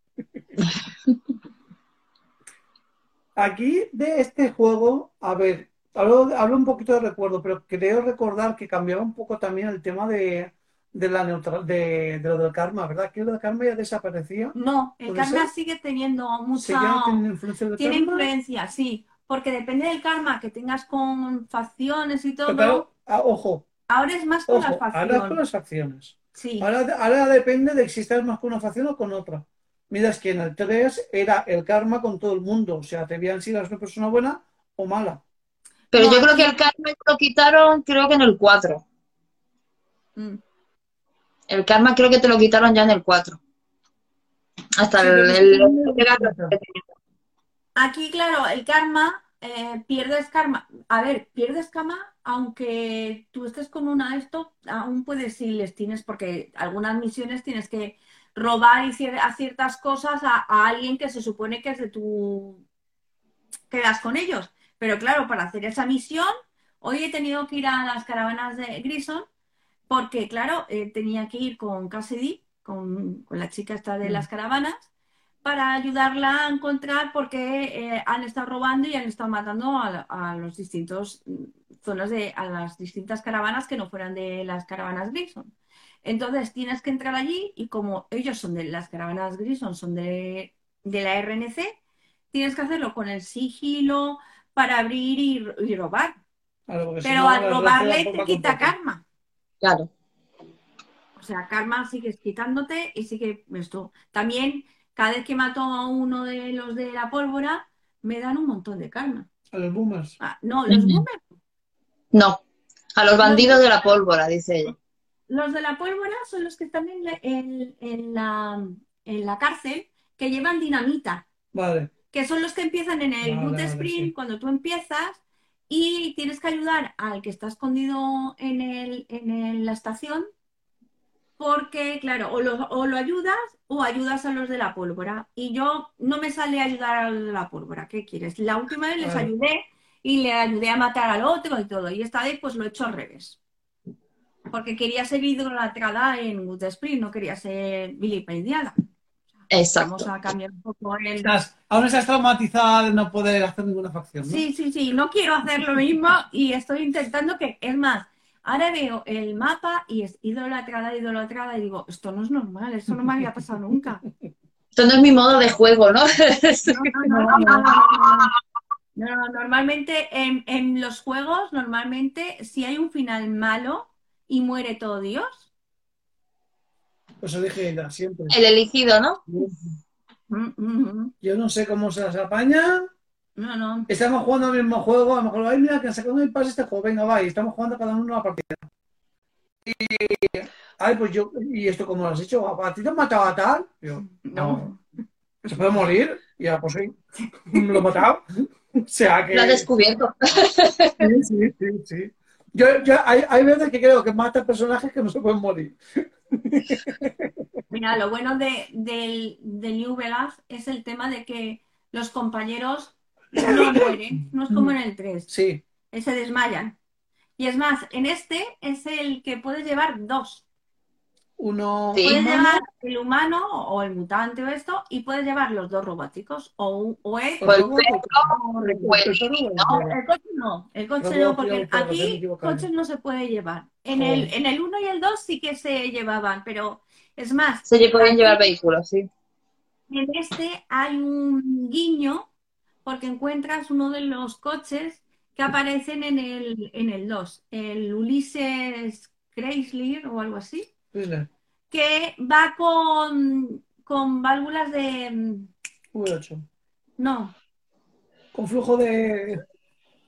[SPEAKER 1] Aquí de este juego, a ver, Hablo, un poquito de recuerdo, pero creo recordar que cambiaba un poco también el tema de, la neutral, de, lo del karma, ¿verdad? Que lo del karma ya desaparecía.
[SPEAKER 2] No, el karma sigue teniendo mucha...
[SPEAKER 1] influencia
[SPEAKER 2] Tiene influencia, sí. Porque depende del karma que tengas con facciones y todo.
[SPEAKER 1] Ah, ojo.
[SPEAKER 2] Ahora es más con las
[SPEAKER 1] facciones. Ahora con las facciones. Sí. Ahora, depende de si estás más con una facción o con otra. Mira, es que en el 3 era el karma con todo el mundo. O sea, te veían si eras una persona buena o mala.
[SPEAKER 3] Pero yo creo que el karma lo quitaron, creo que en el 4. Mm. El karma creo que te lo quitaron ya en el 4. Hasta el,
[SPEAKER 2] Aquí, claro, el karma, eh, pierdes karma. A ver, pierdes karma, aunque tú estés con una de esto, aún puedes si les tienes, porque algunas misiones tienes que robar y a ciertas cosas a, a alguien que se supone que es de tu. quedas con ellos. Pero claro, para hacer esa misión, hoy he tenido que ir a las caravanas de Grison, porque claro, eh, tenía que ir con Cassidy, con, la chica esta de mm. las caravanas, para ayudarla a encontrar porque eh, han estado robando y han estado matando a, los distintos mm, zonas de a las distintas caravanas que no fueran de las caravanas Grison. Entonces tienes que entrar allí y como ellos son de las caravanas Grison, son de, de la RNC, tienes que hacerlo con el sigilo, para abrir y, robar. Pero al robarle te quita karma.
[SPEAKER 3] Claro.
[SPEAKER 2] O sea, karma sigues quitándote y sigue esto. También, cada vez que mato a uno de los de la pólvora, me dan un montón de karma.
[SPEAKER 1] ¿A los boomers?
[SPEAKER 2] Ah, no, los boomers.
[SPEAKER 3] No, a los bandidos de la pólvora, dice ella.
[SPEAKER 2] Los de la pólvora son los que están en la, en la cárcel que llevan dinamita.
[SPEAKER 1] Vale
[SPEAKER 2] que son los que empiezan en el boot sprint cuando tú empiezas y tienes que ayudar al que está escondido en, el, en la estación porque, claro, o lo, o lo ayudas o ayudas a los de la pólvora. Y yo no me sale a ayudar a los de la pólvora. ¿Qué quieres? La última vez les ayudé y le ayudé a matar al otro y todo. Y esta vez pues lo he hecho al revés. Porque quería ser idolatrada en Good Spring, no quería ser vilipendiada.
[SPEAKER 3] Exacto.
[SPEAKER 2] Vamos a cambiar un poco el...
[SPEAKER 1] Estás, aún estás traumatizada de no poder hacer ninguna facción, ¿no?
[SPEAKER 2] Sí, sí, sí, no quiero hacer lo mismo y estoy intentando que, es más, ahora veo el mapa y es idolatrada, idolatrada y digo, esto no es normal, esto no me había pasado nunca.
[SPEAKER 3] Esto no es mi modo de juego, ¿no?
[SPEAKER 2] No, no, no, no, no, no. No, normalmente en, en los juegos, normalmente si hay un final malo y muere todo Dios,
[SPEAKER 1] Pues dije ella, siempre.
[SPEAKER 3] El elegido, ¿no?
[SPEAKER 2] mm, mm, mm,
[SPEAKER 1] Yo no sé cómo se las apaña.
[SPEAKER 2] no, no.
[SPEAKER 1] Estamos jugando al mismo juego. A lo mejor, ay, mira, que han sacado un pase este juego. Venga, va. Y estamos jugando cada uno una partida. Y, ay, pues yo, ¿y esto cómo lo has hecho? ¿A ti te han matado a tal? Yo, no. ¿Se puede morir? Y ya, pues sí. Lo he matado. O sea que.
[SPEAKER 3] Lo has descubierto.
[SPEAKER 1] Sí, sí, sí, sí. Yo, yo, hay, hay veces que creo que mata personajes que no se pueden morir.
[SPEAKER 2] Mira, lo bueno de, del, de New Vegas es el tema de que los compañeros no mueren, no es como en el 3,
[SPEAKER 1] Sí.
[SPEAKER 2] se desmayan. Y es más, en este es el que puedes llevar dos.
[SPEAKER 1] Uno.
[SPEAKER 3] Sí.
[SPEAKER 2] Puedes llevar el humano o el mutante o esto, y puedes llevar los dos robóticos, o, un- o el, coche no, el coche no, porque aquí coches no se puede llevar. En el, en el 1 y el 2 sí que se llevaban, pero es más,
[SPEAKER 3] Se podían
[SPEAKER 2] aquí-
[SPEAKER 3] llevar vehículos, sí.
[SPEAKER 2] En este hay un guiño porque encuentras uno de los coches que aparecen en el, en el 2, el Ulises Chrysler o algo así, Que va con, con válvulas de...
[SPEAKER 1] V8.
[SPEAKER 2] No,
[SPEAKER 1] Con flujo de.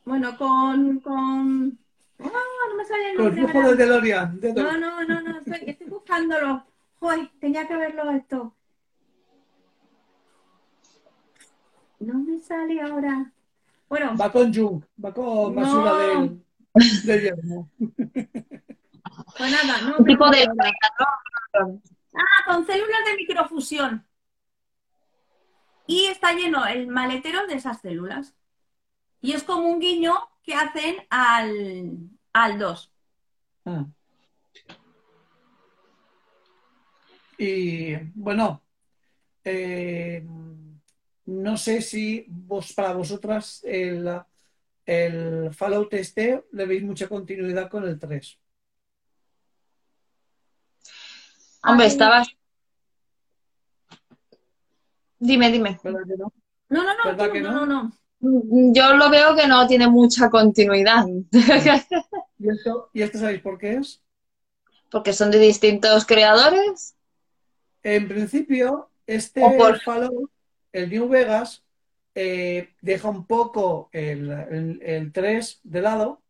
[SPEAKER 2] bueno, con... con... ¡Ah, no me sale el
[SPEAKER 1] Con flujo de DeLorean. de
[SPEAKER 2] No, no, no, no, estoy, estoy buscándolo. Joder, tenía que verlo esto. No me sale ahora. Bueno,
[SPEAKER 1] Va con junk, va con basura
[SPEAKER 2] No.
[SPEAKER 1] del, del yermo.
[SPEAKER 2] pues nada, no
[SPEAKER 3] Un tipo de...
[SPEAKER 2] Ah, con células de microfusión. Y está lleno el maletero de esas células. Y es como un guiño que hacen al, al 2.
[SPEAKER 1] Ah. Y bueno, eh, no sé si vos para vosotras el, el Fallout este le veis mucha continuidad con el 3.
[SPEAKER 3] Hombre, estabas... Dime, dime.
[SPEAKER 1] ¿Verdad que no?
[SPEAKER 2] No, no, no,
[SPEAKER 1] ¿Verdad
[SPEAKER 2] tú,
[SPEAKER 1] que
[SPEAKER 2] no,
[SPEAKER 1] no?
[SPEAKER 2] no, no.
[SPEAKER 3] Yo lo veo que no tiene mucha continuidad,
[SPEAKER 1] ¿Y esto, ¿Y esto sabéis por qué es?
[SPEAKER 3] porque son de distintos creadores.
[SPEAKER 1] En principio, este
[SPEAKER 3] por-
[SPEAKER 1] Fallout, el New Vegas, eh, deja un poco el, el- el 3 de lado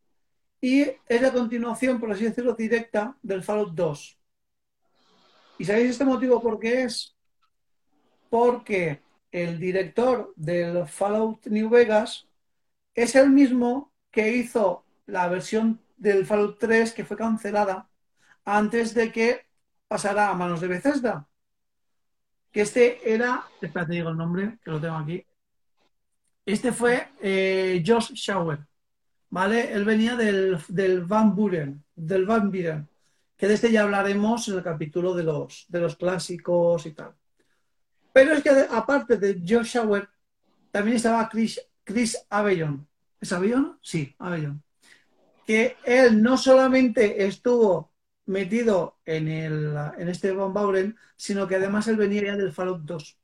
[SPEAKER 1] y es la continuación, por así decirlo, directa del Fallout 2. ¿Y sabéis este motivo por qué es? Porque el director del Fallout New Vegas es el mismo que hizo la versión del Fallout 3 que fue cancelada antes de que pasara a manos de Bethesda. Que este era, espérate, digo el nombre, que lo tengo aquí. Este fue eh, Josh Schauer, ¿vale? Él venía del, del Van Buren, del Van Buren, de este ya hablaremos en el capítulo de los, de los clásicos y tal. Pero es que aparte de Josh Schauer, también estaba Chris, Chris Avellon. ¿Es Avellon? Sí, Avellon. Que él no solamente estuvo metido en, el, en este Buren, sino que además él venía ya del Fallout 2.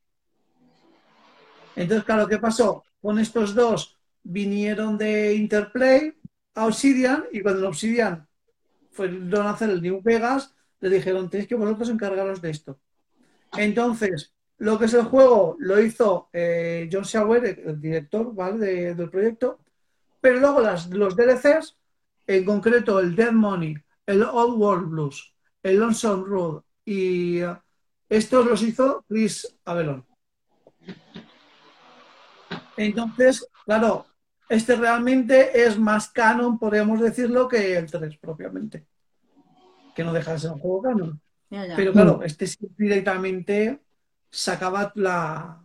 [SPEAKER 1] Entonces, claro, ¿qué pasó? Con estos dos vinieron de Interplay a Obsidian y cuando en Obsidian fueron a hacer el New Vegas, le dijeron, tenéis que vosotros encargaros de esto. Entonces, lo que es el juego lo hizo eh, John Schauer, el, director ¿vale? de- del proyecto, pero luego las, los DLCs, en concreto el Dead Money, el Old World Blues, el Lonesome Road y eh, estos los hizo Chris Avelon. Entonces, claro, este realmente es más canon, podríamos decirlo, que el 3 propiamente. Que no deja de ser un juego canon. Pero claro, este sí directamente sacaba la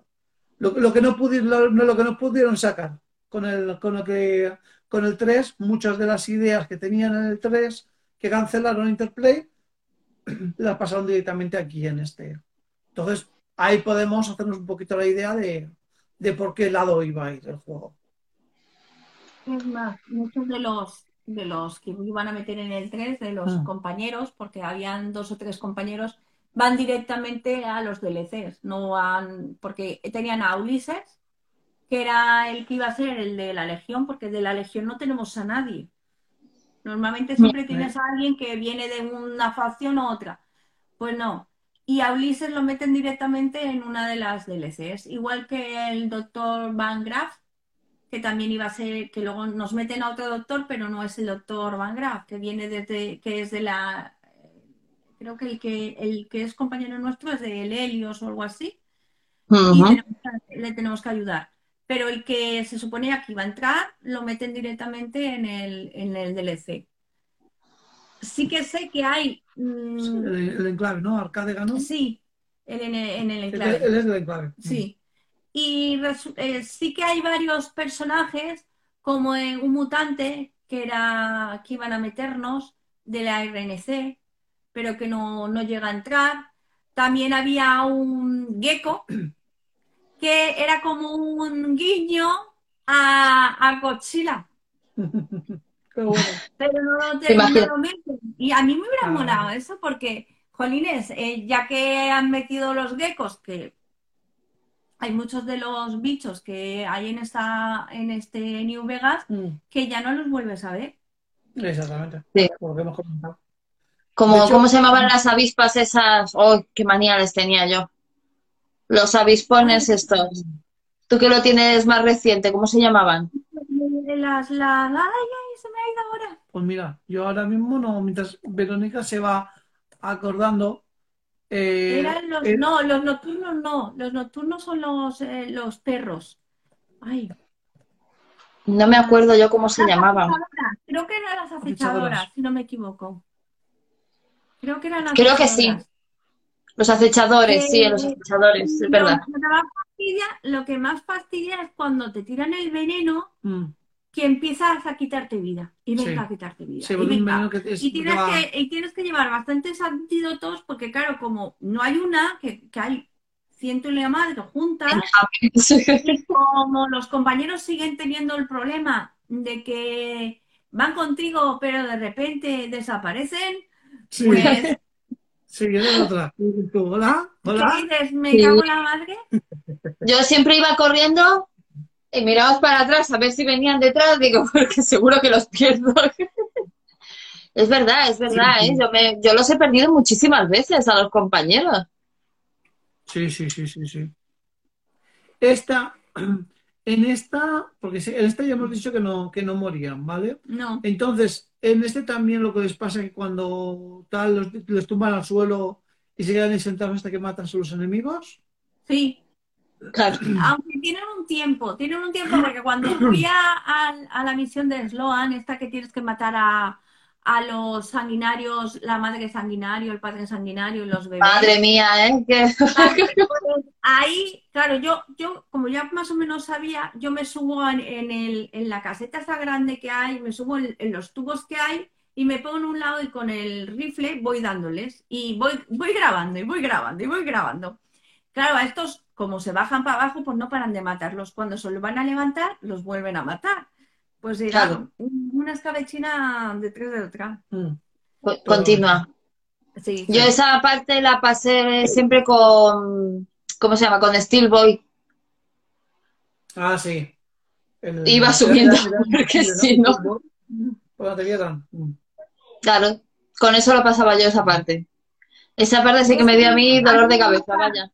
[SPEAKER 1] lo, lo que no pudieron, lo, lo, que no pudieron sacar con el, con lo que con el 3, muchas de las ideas que tenían en el 3 que cancelaron Interplay las pasaron directamente aquí en este. Entonces, ahí podemos hacernos un poquito la idea de, de por qué lado iba a ir el juego.
[SPEAKER 2] Es más, muchos de los de los que iban a meter en el 3, de los
[SPEAKER 1] Ah.
[SPEAKER 2] compañeros, porque habían dos o tres compañeros, van directamente a los DLCs, no van, porque tenían a Ulises, que era el que iba a ser el de la Legión, porque de la Legión no tenemos a nadie. Normalmente siempre tienes a alguien que viene de una facción u otra. Pues no. Y a Ulises lo meten directamente en una de las DLCs, igual que el doctor Van Graff, que también iba a ser, que luego nos meten a otro doctor, pero no es el doctor Van Graff, que viene desde, que es de la, creo que el que, el que es compañero nuestro es de Helios o algo así, y
[SPEAKER 3] Ujú.
[SPEAKER 2] tenemos que- le tenemos que ayudar. Pero el que se suponía que iba a entrar, lo meten directamente en el, en el DLC. Sí que sé que hay, mm,
[SPEAKER 1] El, el enclave, ¿no? Arcade ganó.
[SPEAKER 2] sí, el, en el, en el
[SPEAKER 1] Él,
[SPEAKER 2] enclave.
[SPEAKER 1] él es del enclave.
[SPEAKER 2] Sí. Y eh, sí que hay varios personajes, como en un mutante que era que iban a meternos de la RNC, pero que no, no llega a entrar. También había un gecko que era como un guiño a, a Godzilla,
[SPEAKER 1] bueno.
[SPEAKER 2] pero no lo,
[SPEAKER 3] Te
[SPEAKER 2] te- no
[SPEAKER 3] imagino.
[SPEAKER 2] lo meten. Y a mí me hubiera
[SPEAKER 1] Ah.
[SPEAKER 2] molado eso porque, jolines, eh, ya que han metido los geckos, que hay muchos de los bichos que hay en esta, en este New Vegas
[SPEAKER 1] Mm,
[SPEAKER 2] que ya no los vuelves a ver.
[SPEAKER 1] Exactamente.
[SPEAKER 3] Sí.
[SPEAKER 1] Que hemos comentado.
[SPEAKER 3] Como,
[SPEAKER 1] hecho-
[SPEAKER 3] ¿cómo se llamaban las avispas esas? ¡Oh, qué manía les tenía yo! Los avispones estos. Tú que lo tienes más reciente, ¿cómo se llamaban?
[SPEAKER 2] Las, las, ay, ay, se me ha ido ahora.
[SPEAKER 1] Pues mira, yo ahora mismo no, mientras Verónica se va acordando. Eh,
[SPEAKER 2] Eran los,
[SPEAKER 1] eh,
[SPEAKER 2] no, los nocturnos no, los nocturnos son los, eh, los perros. Ay,
[SPEAKER 3] No me acuerdo yo cómo se
[SPEAKER 2] Las
[SPEAKER 3] llamaban.
[SPEAKER 2] Creo que eran las acechadoras, si no me equivoco. Creo que eran las
[SPEAKER 3] Creo que sí. Los acechadores, sí, los acechadores, es verdad.
[SPEAKER 2] lo que más fastidia, lo que más fastidia es cuando te tiran el veneno
[SPEAKER 1] mm,
[SPEAKER 2] que empiezas a quitarte vida. Y venga
[SPEAKER 1] Sí.
[SPEAKER 2] a quitarte vida. y
[SPEAKER 1] vuelve un
[SPEAKER 2] venga.
[SPEAKER 1] veneno que es-
[SPEAKER 2] Y tienes
[SPEAKER 1] que va-
[SPEAKER 2] que, y tienes que llevar bastantes antídotos porque, claro, como no hay una, que, que hay ciento y la madre juntas, como los compañeros siguen teniendo el problema de que van contigo pero de repente desaparecen,
[SPEAKER 1] Sí,
[SPEAKER 2] pues
[SPEAKER 1] sí, otra. Tú, Hola,
[SPEAKER 2] ¿qué
[SPEAKER 1] hola.
[SPEAKER 2] dices? Me
[SPEAKER 3] Sí.
[SPEAKER 2] cago en la madre.
[SPEAKER 3] Yo siempre iba corriendo y mirabas para atrás a ver si venían detrás, digo, porque seguro que los pierdo. Es verdad, es verdad,
[SPEAKER 1] Sí, sí.
[SPEAKER 3] ¿eh? Yo, me, yo los he perdido muchísimas veces a los compañeros.
[SPEAKER 1] Sí, sí, sí, sí, sí. Esta, en esta, porque sí, en esta ya hemos dicho que no, que no morían, ¿vale?
[SPEAKER 2] No,
[SPEAKER 1] Entonces, en este también lo que les pasa es que cuando tal los, les tumban al suelo y se quedan ahí sentados hasta que matan a los enemigos.
[SPEAKER 2] sí.
[SPEAKER 3] Claro.
[SPEAKER 2] Aunque tienen un tiempo, tienen un tiempo porque cuando fui a, a- a la misión de Sloan, esta que tienes que matar a, a los sanguinarios, la madre sanguinario, el padre sanguinario y los bebés.
[SPEAKER 3] Madre mía, ¿eh?
[SPEAKER 2] Ahí, claro, yo, yo, como ya más o menos sabía, yo me subo en, en el, en la caseta esa grande que hay, me subo en, en los tubos que hay y me pongo en un lado y con el rifle voy dándoles y voy, voy grabando y voy grabando y voy grabando. Claro, a estos, como se bajan para abajo, pues no paran de matarlos. Cuando se los van a levantar, los vuelven a matar. Pues era
[SPEAKER 3] Claro.
[SPEAKER 2] una escabechina detrás de otra.
[SPEAKER 1] Mm.
[SPEAKER 3] Co- Continúa.
[SPEAKER 2] Sí,
[SPEAKER 3] Yo esa parte la pasé siempre con, ¿cómo se llama? Con Steelboy.
[SPEAKER 1] Ah, sí. El-
[SPEAKER 3] Iba subiendo, porque si no-
[SPEAKER 1] Cuando te vieran. Mm.
[SPEAKER 3] Claro, con eso lo pasaba yo esa parte. Esa parte sí que me dio a mí dolor de cabeza, vaya.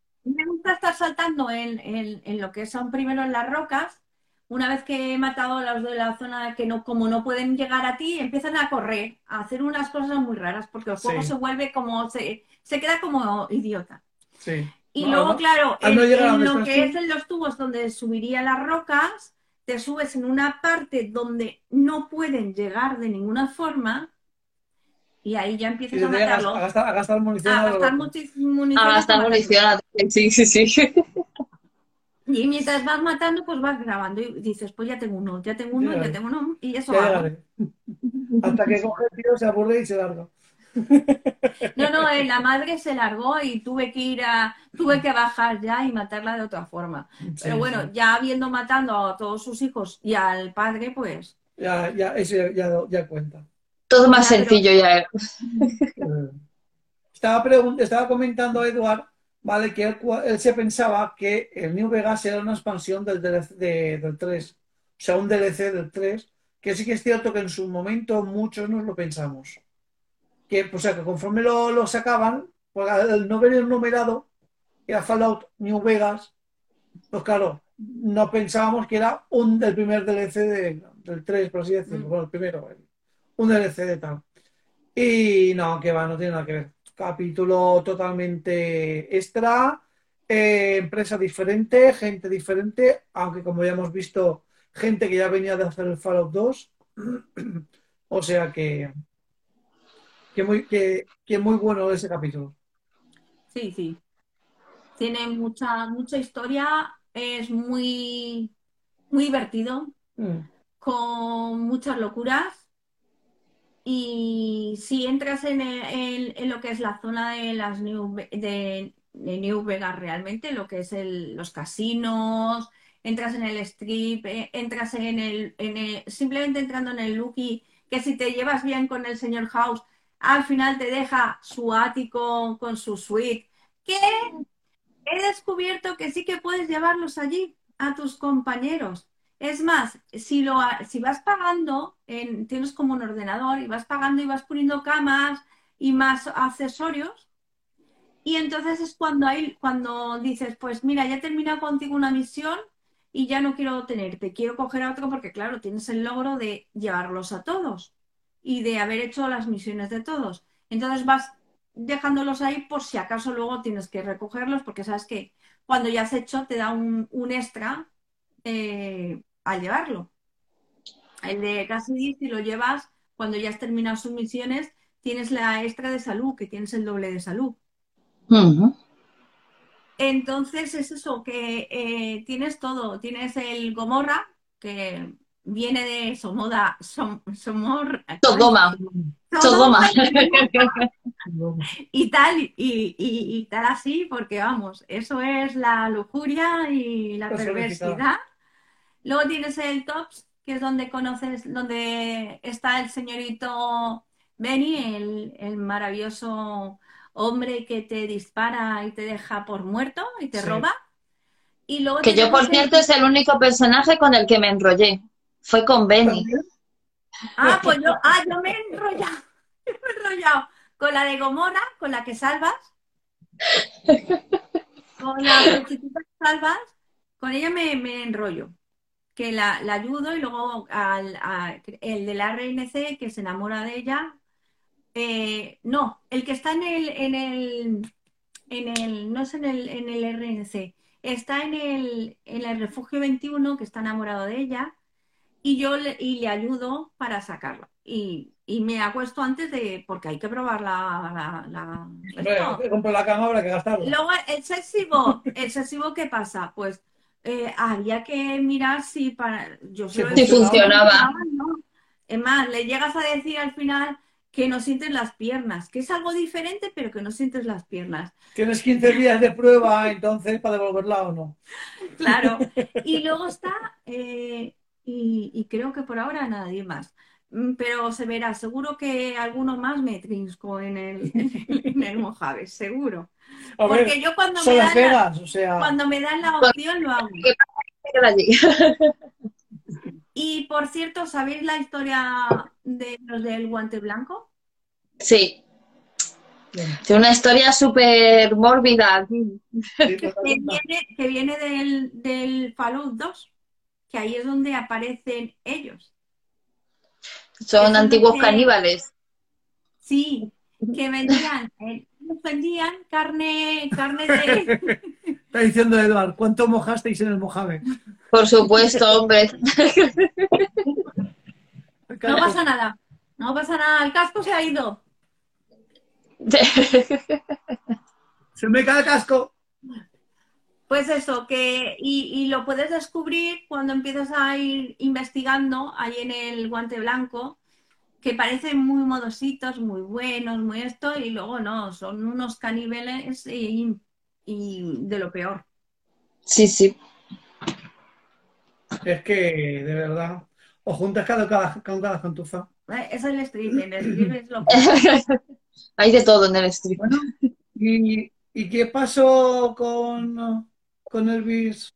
[SPEAKER 2] Gusta estar saltando en, en- en lo que son primero en las rocas. Una vez que he matado a los de la zona que no, como no pueden llegar a ti, empiezan a correr, a hacer unas cosas muy raras, porque el juego
[SPEAKER 1] Sí.
[SPEAKER 2] se vuelve como, se, se queda como idiota.
[SPEAKER 1] Sí.
[SPEAKER 2] Y
[SPEAKER 1] No,
[SPEAKER 2] luego, claro, en,
[SPEAKER 1] no
[SPEAKER 2] en lo que es en los tubos donde subiría las rocas, te subes en una parte donde no pueden llegar de ninguna forma Y ahí ya empiezas a
[SPEAKER 1] te a
[SPEAKER 2] matarlo.
[SPEAKER 1] gastar, a gastar munición.
[SPEAKER 2] A gastar munición.
[SPEAKER 3] A gastar
[SPEAKER 2] matarlo.
[SPEAKER 3] munición. Sí, sí, sí.
[SPEAKER 2] Y mientras vas matando, pues vas grabando y dices, pues ya tengo uno, ya tengo uno,
[SPEAKER 1] Ya,
[SPEAKER 2] ya tengo uno, y eso
[SPEAKER 1] llegaré. Hasta que coge el tío, se aburre y se larga.
[SPEAKER 2] No, no, eh, la madre se largó y tuve que ir a, tuve que bajar ya y matarla de otra forma. Pero bueno,
[SPEAKER 1] sí.
[SPEAKER 2] ya habiendo matando a todos sus hijos y al padre, pues
[SPEAKER 1] Ya, ya, eso ya, ya, ya cuenta.
[SPEAKER 3] Todo más sencillo ya.
[SPEAKER 1] Eh, Estaba, estaba comentando Eduard, ¿vale? Que él, cua- él se pensaba que el New Vegas era una expansión del, DLC de- del 3. O sea, un DLC del 3. Que sí que es cierto que en su momento muchos nos lo pensamos. Que, o sea, que conforme lo, lo sacaban, pues al no venir numerado, era Fallout New Vegas, pues claro, no pensábamos que era un, el primer DLC de- del 3, por así decirlo.
[SPEAKER 2] Mm.
[SPEAKER 1] Bueno, el primero, el- un DLC de tal. Y no, que va, no tiene nada que ver. Capítulo totalmente extra, eh, empresa diferente, gente diferente, aunque como ya hemos visto, gente que ya venía de hacer el Fallout 2. O sea que, que, muy, que, que muy bueno ese capítulo.
[SPEAKER 2] sí, sí. Tiene mucha, mucha historia, es muy, muy divertido,
[SPEAKER 1] Mm.
[SPEAKER 2] con muchas locuras. Y si entras en, el- en- lo que es la zona de las New, de, de New Vegas realmente, lo que es el- los casinos, entras en el strip, eh, entras en el, en el- simplemente entrando en el Lucky, que si te llevas bien con el señor House, al final te deja su ático con su suite, que he descubierto que sí que puedes llevarlos allí a tus compañeros. Es más, si, lo, si vas pagando, en- tienes como un ordenador y vas pagando y vas poniendo camas y más accesorios, y entonces es cuando, hay, cuando dices, pues mira, ya he terminado contigo una misión y ya no quiero tenerte, quiero coger a otro porque claro, tienes el logro de llevarlos a todos y de haber hecho las misiones de todos. Entonces vas dejándolos ahí por si acaso luego tienes que recogerlos porque sabes que cuando ya has hecho te da un, un extra eh, al llevarlo. El de Cassidy, si lo llevas cuando ya has terminado sus misiones, tienes la extra de salud, que tienes el doble de salud. Entonces es eso, que eh, tienes todo. Tienes el Gomorra, que viene de Somoda, Som- Somor,
[SPEAKER 3] Sodoma.
[SPEAKER 2] Sodoma, y tal, y, y- y tal así, porque vamos, eso es la lujuria y la perversidad. Luego tienes el Tops, que es donde conoces, donde está el señorito Benny, el, el maravilloso hombre que te dispara y te deja por muerto y te
[SPEAKER 1] Sí.
[SPEAKER 2] roba. Y luego
[SPEAKER 3] Que yo, por
[SPEAKER 2] el-
[SPEAKER 3] cierto, es el único personaje con el que me enrollé. Fue con Benny.
[SPEAKER 2] Ah, pues yo, ah, yo me he enrollado, me he enrollado con la de Gomorra, con la que salvas, con la que salvas, con ella me, me enrollo, que la, la ayudo y luego al, a- el de la RNC que se enamora de ella, eh, no, el que está en el, en el, en el, no es en el, en el RNC, está en el, en el refugio 21 que está enamorado de ella y yo le, y le ayudo para sacarlo. Y, y me acuesto antes de, porque hay que probar la... la, la- esto.
[SPEAKER 1] Hombre, compro la cama, habrá que gastarla.
[SPEAKER 2] Luego, el excesivo, ¿el excesivo qué pasa? Pues eh, había que mirar si para... Yo he
[SPEAKER 3] Si funcionaba.
[SPEAKER 2] ¿no? Es más, le llegas a decir al final que no sientes las piernas, que es algo diferente, pero que no sientes las piernas.
[SPEAKER 1] Tienes 15 días de prueba, entonces, para devolverla o no.
[SPEAKER 2] Claro. Y luego está, eh, y, y creo que por ahora nadie más. Mm, Pero se verá, seguro que alguno más me trinco en el, en el Mojave, seguro.
[SPEAKER 1] A ver,
[SPEAKER 2] Porque yo cuando me, dan la,
[SPEAKER 1] Vegas, o sea,
[SPEAKER 2] cuando me dan la opción lo hago. Y por cierto, ¿sabéis la historia de los del guante blanco?
[SPEAKER 3] Sí, tiene una historia súper mórbida.
[SPEAKER 2] Que viene, que viene del, del Fallout 2, que ahí es donde aparecen ellos.
[SPEAKER 3] Son antiguos
[SPEAKER 2] que-
[SPEAKER 3] caníbales.
[SPEAKER 2] Sí, que vendían, eh, vendían carne, carne de...
[SPEAKER 1] Está diciendo Eduard, ¿cuánto mojasteis en el Mojave?
[SPEAKER 3] Por supuesto, hombre.
[SPEAKER 2] No pasa nada, no pasa nada, el casco se ha ido.
[SPEAKER 1] Se me cae el casco.
[SPEAKER 2] Pues eso, que y, lo puedes descubrir cuando empiezas a ir investigando ahí en el guante blanco, que parecen muy modositos, muy buenos, muy esto, y luego no, son unos caníbales y, de lo peor.
[SPEAKER 3] Sí, sí.
[SPEAKER 1] Es que, de verdad, o juntas cada, cada, cada contufa.
[SPEAKER 2] Eh, es el strip, el strip es lo
[SPEAKER 3] Hay de todo en el strip.
[SPEAKER 1] ¿y, ¿y qué pasó con con Elvis?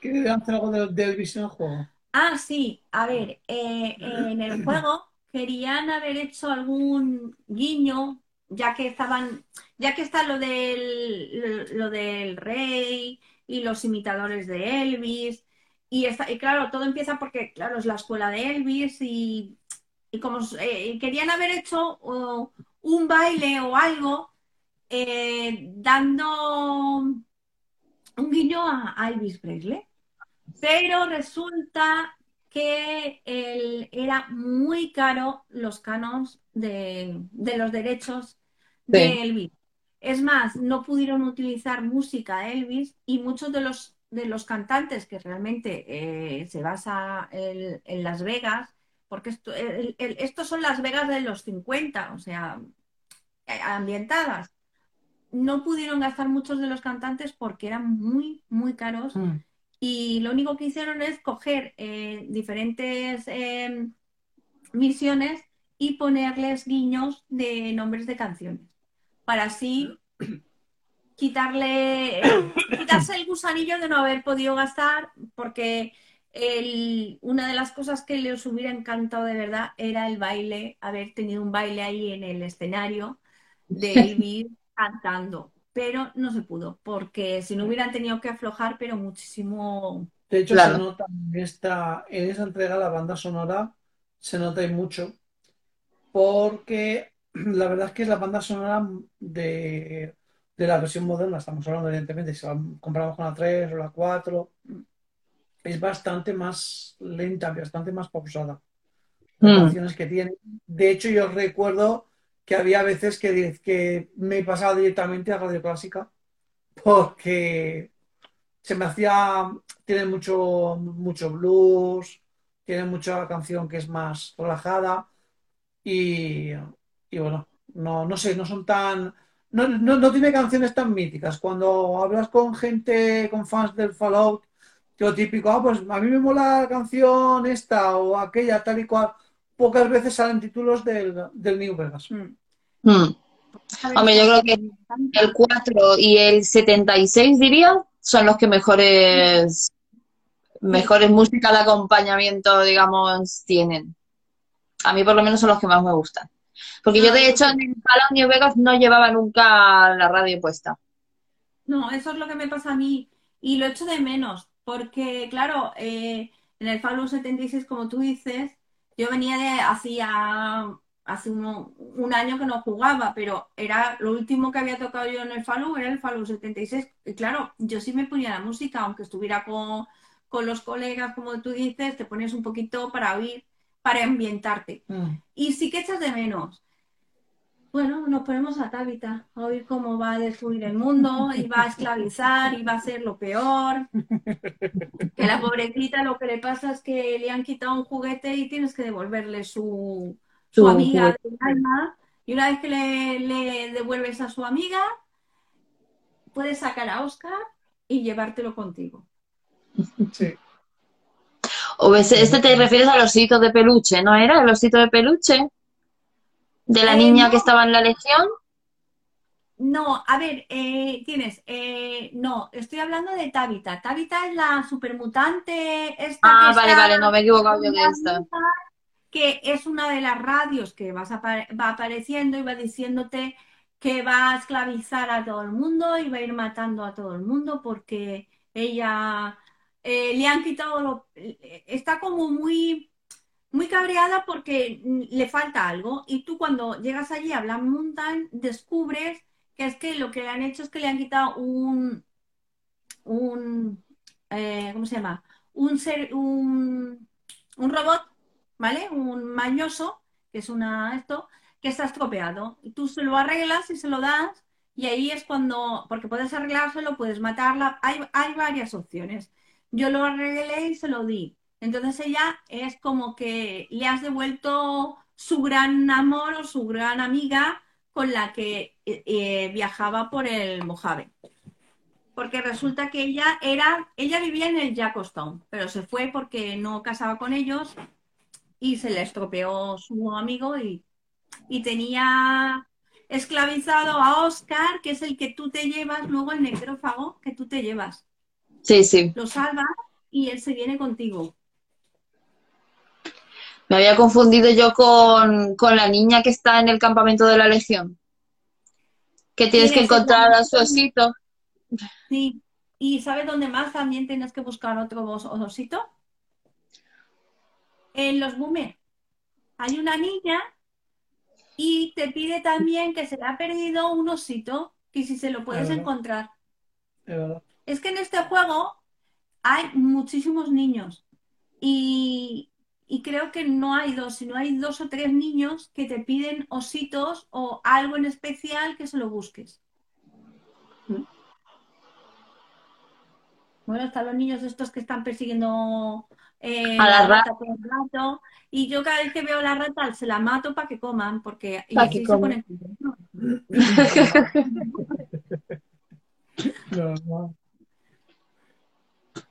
[SPEAKER 1] ¿Quiere hacer algo de, Elvis en el juego?
[SPEAKER 2] Ah, sí. A ver, eh, en el juego querían haber hecho algún guiño, ya que estaban, ya que está lo del, lo, del rey y los imitadores de Elvis. Y, está, y claro, todo empieza porque, claro, es la escuela de Elvis y, como eh, querían haber hecho un baile o algo eh, dando un guiño a Elvis Presley, pero resulta que era muy caro los canos de, los derechos de Elvis. Es más, no pudieron utilizar música de Elvis y muchos de los, de los cantantes que realmente eh, se basa en, Las Vegas, porque esto, estos son Las Vegas de los 50, o sea, eh, ambientadas no pudieron gastar muchos de los cantantes porque eran muy, muy caros. Mm. Y lo único que hicieron es coger eh, diferentes em, misiones y ponerles guiños de nombres de canciones. Para así quitarle, quitarse el gusanillo de no haber podido gastar, porque una de las cosas que les hubiera encantado de verdad era el baile, haber tenido un baile ahí en el escenario de Elvis cantando, pero no se pudo, porque si no hubieran tenido que aflojar, pero muchísimo.
[SPEAKER 1] De hecho, se nota en esta, en esa entrega la banda sonora, se nota y mucho, porque la verdad es que es la banda sonora de, la versión moderna, estamos hablando evidentemente, si la comparamos con la 3 o la 4, es bastante más lenta, bastante más pausada. Las mm. canciones que tiene. De hecho, yo recuerdo que había veces que, que me pasaba directamente a Radio Clásica porque se me hacía, tiene mucho, mucho blues, tiene mucha canción que es más relajada y, bueno, no, no sé, no son tan, no, no, tiene canciones tan míticas. Cuando hablas con gente, con fans del Fallout, lo típico, ah, pues a mí me mola la canción esta o aquella, tal y cual pocas veces salen títulos del, New Vegas. Mm.
[SPEAKER 3] Mm. Hombre, yo creo que el 4 y el 76, diría, son los que mejores, mejores música de acompañamiento, digamos, tienen. A mí por lo menos son los que más me gustan. Porque yo, de ah, hecho, en el Palau New Vegas no llevaba nunca la radio puesta.
[SPEAKER 2] No, eso es lo que me pasa a mí. Y lo echo de menos. Porque, claro, eh, en el Fallout 76, como tú dices, yo venía de hacía hace un año que no jugaba, pero era lo último que había tocado yo en el Fallout era el Fallout 76. Y claro, yo sí me ponía la música, aunque estuviera con, los colegas, como tú dices, te pones un poquito para oír, para ambientarte. Mm. Y sí que echas de menos. Bueno, nos ponemos a Tabita a oír cómo va a destruir el mundo y va a esclavizar y va a ser lo peor. Que la pobrecita lo que le pasa es que le han quitado un juguete y tienes que devolverle su, su amiga de alma, y una vez que le, devuelves a su amiga, puedes sacar a Oscar y llevártelo contigo.
[SPEAKER 1] Sí.
[SPEAKER 3] O este te refieres al osito de peluche, ¿no era el osito de peluche? ¿De la eh, niña que estaba en la legión?
[SPEAKER 2] No, a ver, eh, tienes, eh, no, estoy hablando de Tabita. Tabita es la supermutante. Esta
[SPEAKER 3] ah, vale, vale, no me he equivocado yo de esta
[SPEAKER 2] que es una de las radios que vas va apareciendo y va diciéndote que va a esclavizar a todo el mundo y va a ir matando a todo el mundo porque ella eh, le han quitado, está como muy, muy cabreada porque le falta algo y tú cuando llegas allí a Black Mountain descubres que es que lo que le han hecho es que le han quitado un, un eh, ¿cómo se llama? Un, ser, un, un robot ¿vale? Un mañoso, que es una esto, que está estropeado. Y tú se lo arreglas y se lo das y ahí es cuando, porque puedes arreglárselo, puedes matarla, hay, hay varias opciones. Yo lo arreglé y se lo di. Entonces ella es como que le has devuelto su gran amor o su gran amiga con la que eh, eh, viajaba por el Mojave. Porque resulta que ella era, ella vivía en el Jackstown, pero se fue porque no casaba con ellos y se le estropeó su amigo y, y tenía esclavizado a Oscar, que es el que tú te llevas, luego el necrófago que tú te llevas.
[SPEAKER 3] Sí, sí.
[SPEAKER 2] Lo salvas y él se viene contigo.
[SPEAKER 3] Me había confundido yo con, la niña que está en el campamento de la Legión. Que tienes que encontrar a su osito.
[SPEAKER 2] Sí. ¿Y sabes dónde más también tienes que buscar otro osito? En los Bume. Hay una niña y te pide también que se le ha perdido un osito, que si se lo puedes encontrar. Es que en este juego hay muchísimos niños y, y creo que no hay dos, sino hay dos o tres niños que te piden ositos o algo en especial que se lo busques. Bueno, están los niños estos que están persiguiendo eh,
[SPEAKER 3] a la, rata
[SPEAKER 2] el rato. Y yo cada vez que veo la rata se la mato para que coman, porque y así se ponen...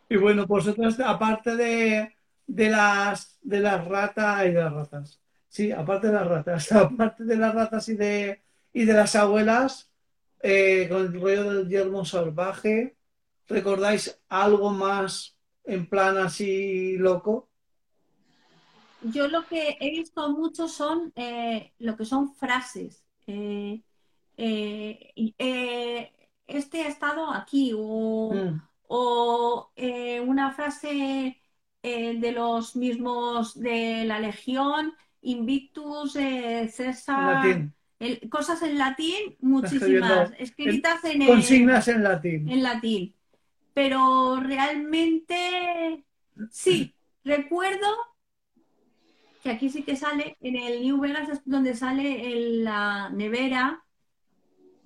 [SPEAKER 1] Y bueno, vosotros, aparte de, de las de las ratas y de las ratas. Sí, aparte de las ratas, aparte de las ratas y de y de las abuelas, eh, con el rollo del yermo salvaje, ¿recordáis algo más en plan así loco?
[SPEAKER 2] Yo lo que he visto mucho son eh, lo que son frases. Eh, este ha estado aquí o, mm. o una frase eh, de los mismos de la Legión, Invictus, eh, César. cosas en latín, muchísimas, escritas en,
[SPEAKER 1] consignas en latín.
[SPEAKER 2] En latín. Pero realmente sí, recuerdo que aquí sí que sale, en el New Vegas es donde sale en la nevera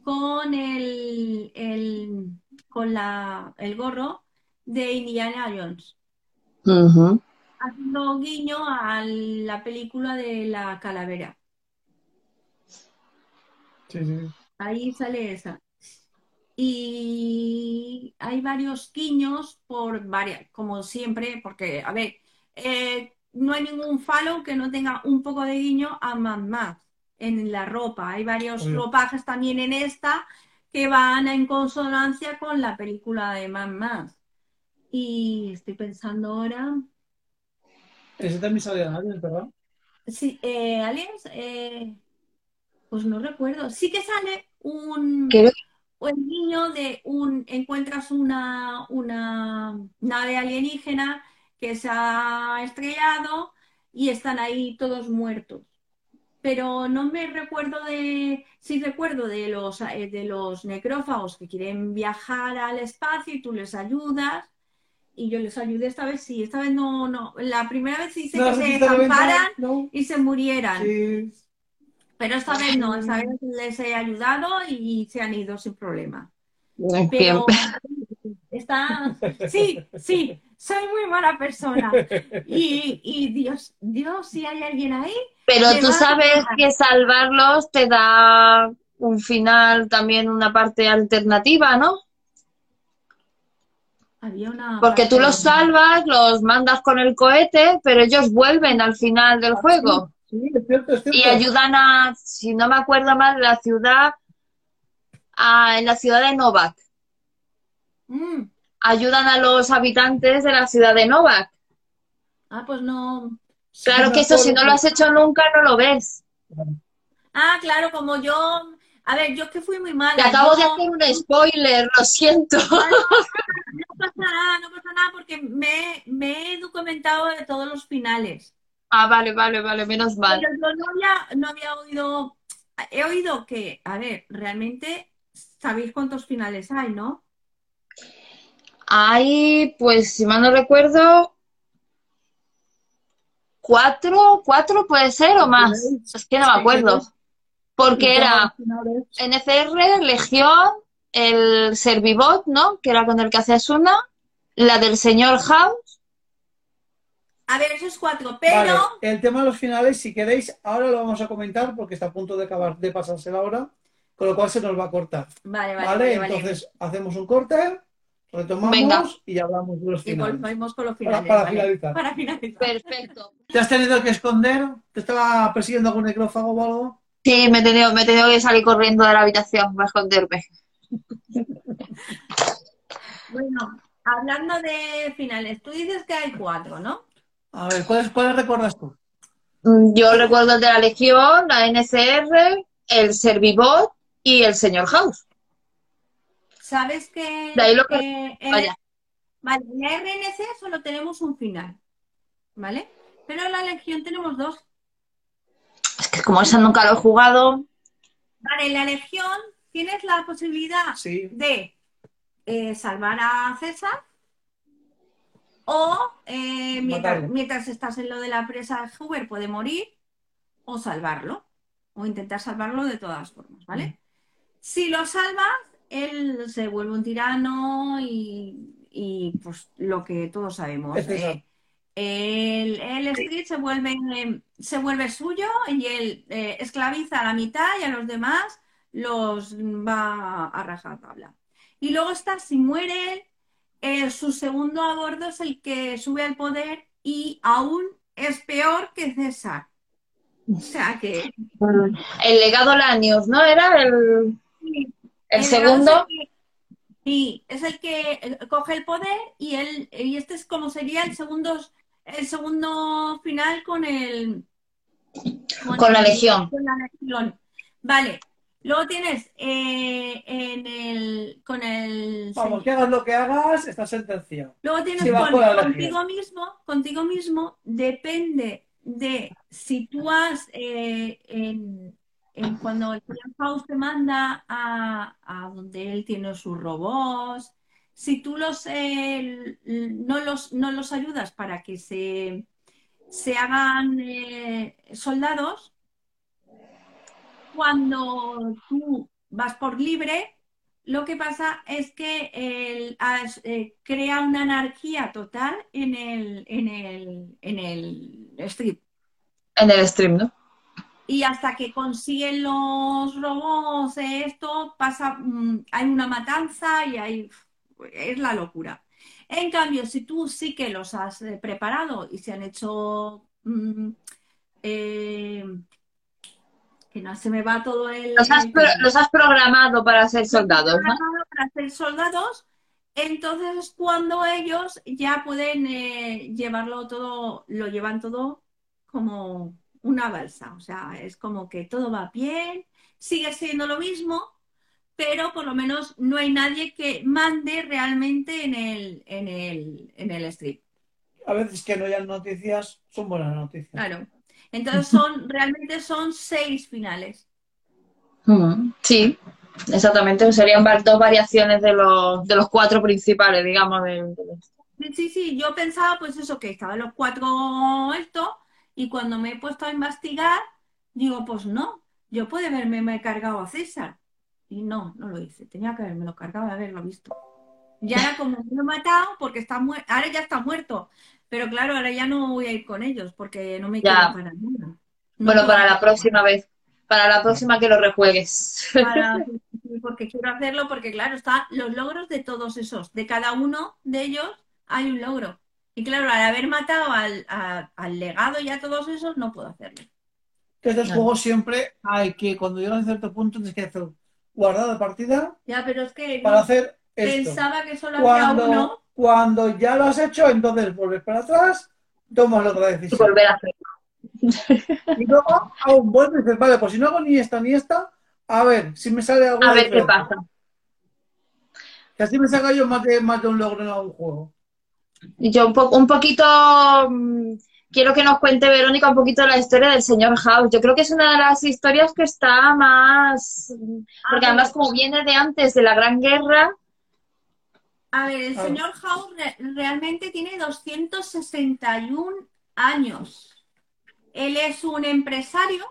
[SPEAKER 2] con el, el con la, el gorro de Indiana Jones haciendo guiño a la película de la calavera. Ahí sale esa. Y hay varios guiños por varias, como siempre, porque, a ver, eh, no hay ningún falo que no tenga un poco de guiño a Mad en la ropa. Hay varios ropajes también en esta que van en consonancia con la película de Mad Max. Y estoy pensando ahora.
[SPEAKER 1] Ese también sale en Aliens, ¿verdad?
[SPEAKER 2] Sí, eh, Aliens, eh, pues no recuerdo. Sí que sale un, un niño de un. Encuentras una, una nave alienígena que se ha estrellado y están ahí todos muertos. Pero no me recuerdo de. Sí recuerdo de los, eh, de los necrófagos que quieren viajar al espacio y tú les ayudas y yo les ayudé esta vez sí, esta vez no, no, la primera vez hice que se zamparan y se murieran. Pero esta vez no, esta vez les he ayudado y se han ido sin problema. Pero está, sí, sí, soy muy mala persona. Y, y Dios, Dios, si hay alguien ahí.
[SPEAKER 3] Pero tú sabes que salvarlos te da un final, también una parte alternativa, ¿no? Porque tú los salvas, los mandas con el cohete, pero ellos vuelven al final del ah, juego. Y ayudan a, si no me acuerdo mal, la ciudad, en la ciudad de Novak. Mm. Ayudan a los habitantes de la ciudad de Novak.
[SPEAKER 2] Ah, pues no.
[SPEAKER 3] Claro que eso, si no lo has hecho nunca, no lo ves.
[SPEAKER 2] Ah, claro, como yo a ver, yo que fui muy mala.
[SPEAKER 3] Te acabo de hacer un spoiler, lo siento.
[SPEAKER 2] No, pasa nada, no pasa nada porque me, me, he documentado de todos los finales.
[SPEAKER 3] Ah, vale, vale, vale, menos mal.
[SPEAKER 2] Pero yo no había, no había oído, he oído que, a ver, realmente sabéis cuántos finales hay, ¿no?
[SPEAKER 3] Hay, pues, si mal no recuerdo, cuatro, cuatro puede ser o más. Es que no me acuerdo. Porque
[SPEAKER 1] Y
[SPEAKER 3] era NCR, Legión, el Servibot, ¿no? Que era con el que hacías una, la del señor House.
[SPEAKER 2] A ver, esos cuatro, pero
[SPEAKER 1] Vale, el tema de los finales, si queréis, ahora lo vamos a comentar porque está a punto de acabar de pasarse la hora, con lo cual se nos va a cortar.
[SPEAKER 2] vale, vale,
[SPEAKER 1] ¿Vale?
[SPEAKER 2] vale, vale.
[SPEAKER 1] Entonces, hacemos un corte, retomamos
[SPEAKER 3] Venga.
[SPEAKER 1] y hablamos de los
[SPEAKER 2] Y
[SPEAKER 1] finales.
[SPEAKER 2] volvemos con los
[SPEAKER 1] Para-
[SPEAKER 2] finales.
[SPEAKER 1] para
[SPEAKER 2] vale.
[SPEAKER 1] finalizar.
[SPEAKER 2] Para finalizar.
[SPEAKER 3] Perfecto.
[SPEAKER 1] ¿Te has tenido que esconder? ¿Te estaba persiguiendo algún necrófago o algo?
[SPEAKER 3] Sí, me he tenido, me he tenido que salir corriendo de la habitación para esconderme.
[SPEAKER 2] Bueno, hablando de finales, tú dices que hay cuatro, ¿no?
[SPEAKER 1] A ver, ¿cuáles, cuáles recuerdas tú?
[SPEAKER 3] Mm, Yo recuerdo el de la Legión, la NCR, el Servibot y el señor House.
[SPEAKER 2] ¿Sabes que
[SPEAKER 3] De ahí lo que-
[SPEAKER 2] eh,
[SPEAKER 3] Vaya.
[SPEAKER 2] vale, en la RNC solo tenemos un final, ¿vale? Pero en la Legión tenemos dos.
[SPEAKER 3] Es que como esa nunca lo he jugado.
[SPEAKER 2] Vale, en la Legión tienes la posibilidad
[SPEAKER 1] Sí.
[SPEAKER 2] de eh, salvar a César o eh, mientras, estás en lo de la presa Hoover puede morir o salvarlo o intentar salvarlo de todas formas, ¿vale?
[SPEAKER 1] Mm.
[SPEAKER 2] Si lo salvas, él se vuelve un tirano y, y, pues lo que todos sabemos.
[SPEAKER 1] Es
[SPEAKER 2] eh, el, el Street se vuelve, se vuelve suyo y él eh, esclaviza a la mitad y a los demás los va a rajatabla. Y luego está, si muere él, eh, su segundo a bordo es el que sube al poder y aún es peor que César. O sea que
[SPEAKER 3] El legado Lanius, ¿no? Era el, el
[SPEAKER 2] el
[SPEAKER 3] segundo.
[SPEAKER 2] legado es el que- Sí, es el que eh, coge el poder y él, y este es como sería el segundo, el segundo final con el
[SPEAKER 3] Con la
[SPEAKER 2] el-
[SPEAKER 3] Legión.
[SPEAKER 2] con la Legión. Vale. Luego tienes eh, en el con el
[SPEAKER 1] Vamos, que hagas lo que hagas, está sentenciado.
[SPEAKER 2] Luego tienes
[SPEAKER 1] bajo
[SPEAKER 2] con- contigo mismo, contigo mismo, depende de si tú has eh, en, en cuando el señor Faust te manda a, a donde él tiene sus robots, si tú los eh, no los no los ayudas para que se, se hagan eh, soldados, cuando tú vas por libre, lo que pasa es que el- eh, crea una anarquía total en el, en el, en el strip.
[SPEAKER 3] En el stream, ¿no?
[SPEAKER 2] Y hasta que consiguen los robots esto, pasa, mm, hay una matanza y hay, es la locura. En cambio, si tú sí que los has eh, preparado y se han hecho, mm, eh, que no se me va todo el...
[SPEAKER 3] Los has, pro- los has programado para ser soldados, ¿no?
[SPEAKER 2] para ser soldados, entonces es cuando ellos ya pueden eh, llevarlo todo, lo llevan todo como una balsa, o sea, es como que todo va bien, sigue siendo lo mismo, pero por lo menos no hay nadie que mande realmente en el, en el, en el strip.
[SPEAKER 1] A veces que no hayan noticias, son buenas noticias.
[SPEAKER 2] Claro. Entonces son, realmente son seis finales.
[SPEAKER 3] Mm, Sí, exactamente. Serían dos variaciones de los, de los cuatro principales, digamos.
[SPEAKER 2] Sí, sí, sí, yo pensaba pues eso, que estaban los cuatro esto, y cuando me he puesto a investigar, digo, pues no, yo puede haberme me he cargado a César. Y no, no lo hice, tenía que haberme lo cargado de haberlo visto. Ya era como me lo he matado porque está muerto, ahora ya está muerto, pero claro, ahora ya no voy a ir con ellos porque no me quiero para nada. No
[SPEAKER 3] Bueno, para la próxima vez. Para la próxima que lo rejuegues.
[SPEAKER 2] para- porque quiero hacerlo porque claro, están los logros de todos esos, de cada uno de ellos hay un logro. Y claro, al haber matado al, a- al legado y a todos esos, no puedo hacerlo.
[SPEAKER 1] Que estos juegos siempre hay que, cuando llegan a cierto punto, tienes que hacer guardado de partida
[SPEAKER 2] Ya, pero es que
[SPEAKER 1] para
[SPEAKER 2] no,
[SPEAKER 1] hacer esto.
[SPEAKER 2] pensaba que solo había uno.
[SPEAKER 1] Cuando, cuando ya lo has hecho, entonces vuelves para atrás, tomas la otra
[SPEAKER 3] Y
[SPEAKER 1] decisión.
[SPEAKER 3] volver a hacer.
[SPEAKER 1] Y luego aún vuelves y dices, vale, pues si no hago ni esta ni esta, a ver si me sale algo
[SPEAKER 3] A ver qué pasa.
[SPEAKER 1] Que así me salga yo más de, más de un logro en algún juego.
[SPEAKER 3] Y yo un, po- un poquito mm, quiero que nos cuente Verónica un poquito la historia del señor House. Yo creo que es una de las historias que está más, porque además como viene de antes de la Gran Guerra,
[SPEAKER 2] a ver, el señor House re- realmente tiene 261 años. Él es un empresario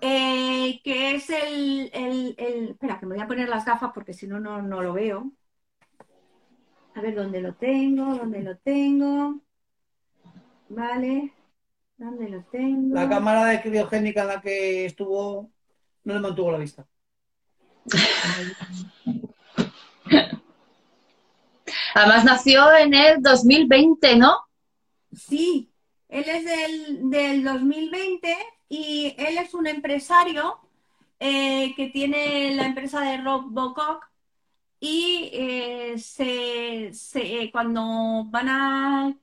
[SPEAKER 2] eh, que es el, el, el, Espera, que me voy a poner las gafas porque si no, no lo veo. A ver dónde lo tengo, dónde lo tengo. Vale. ¿Dónde lo tengo?
[SPEAKER 1] La cámara de criogénica en la que estuvo no le mantuvo la vista.
[SPEAKER 3] Además nació en el 2020, ¿no?
[SPEAKER 2] Sí, él es del, del 2020 y él es un empresario eh, que tiene la empresa de Rob Bocock y eh, se, cuando van a...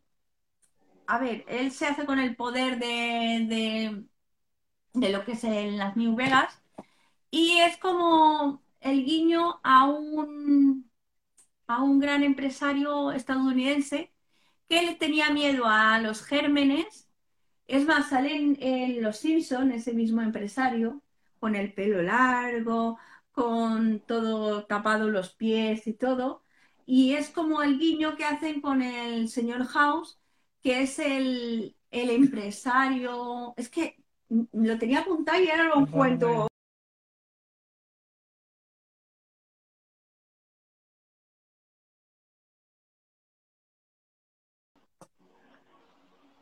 [SPEAKER 2] A ver, él se hace con el poder de, de, lo que es en las New Vegas y es como el guiño a un, a un gran empresario estadounidense que le tenía miedo a los gérmenes. Es más, sale en, Los Simpson ese mismo empresario, con el pelo largo, con todo tapado los pies y todo. Y es como el guiño que hacen con el señor House, que es el, el empresario. Es que lo tenía apuntado y ahora lo encuentro.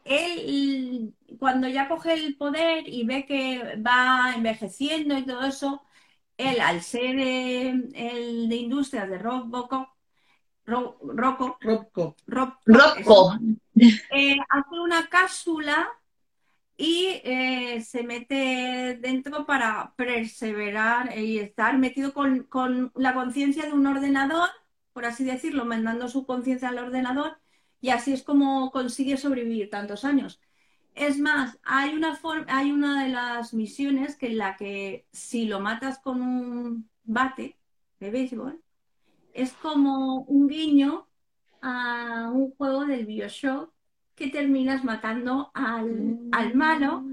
[SPEAKER 2] él cuando ya coge el poder y ve que va envejeciendo y todo eso, él al ser eh, el de industrias de Rocco, Rocco, Rocco, eh, hace una cápsula y eh, se mete dentro para perseverar y estar metido con, con la conciencia de un ordenador, por así decirlo, mandando su conciencia al ordenador y así es como consigue sobrevivir tantos años. Es más, hay una, hay una de las misiones que en la que si lo matas con un bate de béisbol, es como un guiño a un juego del Bioshock que terminas matando al, al malo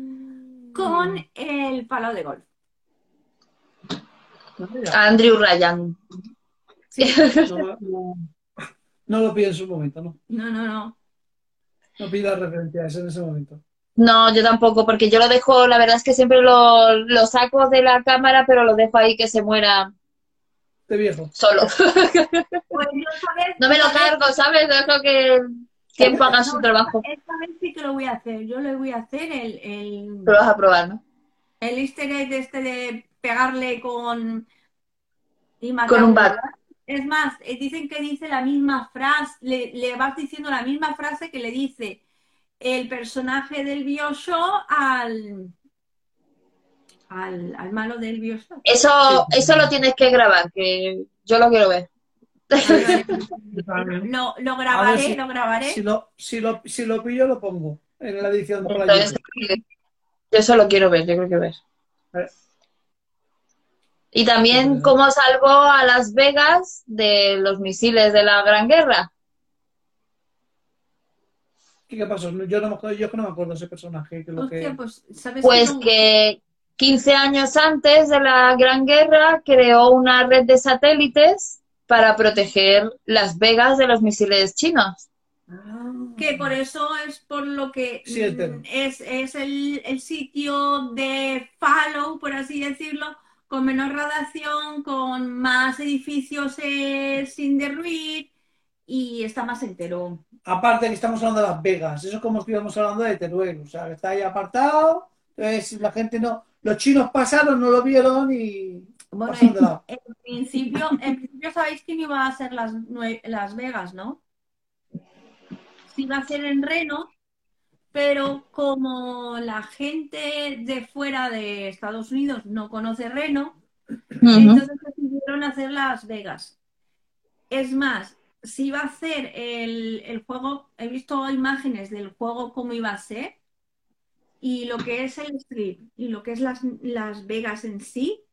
[SPEAKER 2] con el palo de golf.
[SPEAKER 3] Andrew Ryan.
[SPEAKER 1] Sí. No lo pienso en su momento, ¿no?
[SPEAKER 2] No, no, no.
[SPEAKER 1] No pidas referencias en ese momento.
[SPEAKER 3] No, yo tampoco, porque yo lo dejo, la verdad es que siempre lo, saco de la cámara, pero lo dejo ahí que se muera.
[SPEAKER 1] De viejo.
[SPEAKER 3] Solo. Pues no me lo cargo, ¿sabes? Dejo que tiempo haga su trabajo.
[SPEAKER 2] Esta vez sí que lo voy a hacer. Yo le voy a hacer el. el...
[SPEAKER 3] Lo vas a probar, ¿no?
[SPEAKER 2] El easter egg este de pegarle con.
[SPEAKER 3] con un bat.
[SPEAKER 2] Es más, eh, dicen que dice la misma frase, le, vas diciendo la misma frase que le dice el personaje del Bioshock al, al, malo del Bioshock.
[SPEAKER 3] Eso, eso lo tienes que grabar, que yo lo quiero ver.
[SPEAKER 2] lo, lo grabaré, lo grabaré.
[SPEAKER 1] Si lo, si, lo, si lo pillo, lo pongo en la edición. Por
[SPEAKER 3] yo eso lo quiero ver, yo creo que ver. Y también cómo salvó a Las Vegas de los misiles de la Gran Guerra.
[SPEAKER 1] ¿Qué, pasó? Yo no, me, yo no me acuerdo de ese personaje. Que
[SPEAKER 3] Pues, pues que 15 años antes de la Gran Guerra creó una red de satélites para proteger Las Vegas de los misiles chinos.
[SPEAKER 2] Ah. Que por eso es por lo que es, es el, el sitio de follow, por así decirlo, con menor radiación, con más edificios eh, sin derruir y está más entero.
[SPEAKER 1] Aparte que estamos hablando de Las Vegas, eso es como estuviéramos hablando de Teruel, o sea, que está ahí apartado, entonces la gente no, los chinos pasaron, no lo vieron y
[SPEAKER 2] bueno, en, principio, en principio sabéis que no iba a ser las, las Vegas, ¿no? Si iba a ser en Reno, pero como la gente de fuera de Estados Unidos no conoce Reno, entonces decidieron hacer Las Vegas. Es más, si iba a hacer el, juego, he visto imágenes del juego cómo iba a ser, y lo que es el strip y lo que es Las, las Vegas en sí,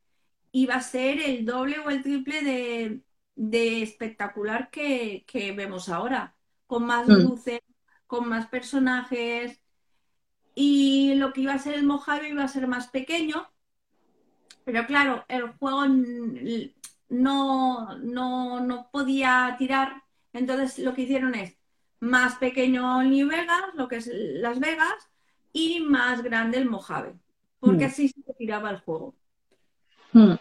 [SPEAKER 2] iba a ser el doble o el triple de, espectacular que, vemos ahora, con más mm. luces, con más personajes y lo que iba a ser el Mojave iba a ser más pequeño, pero claro, el juego no, no, podía tirar, entonces lo que hicieron es más pequeño New Vegas, lo que es Las Vegas, y más grande el Mojave. porque
[SPEAKER 1] Hmm.
[SPEAKER 2] así se tiraba el juego.
[SPEAKER 3] Mm.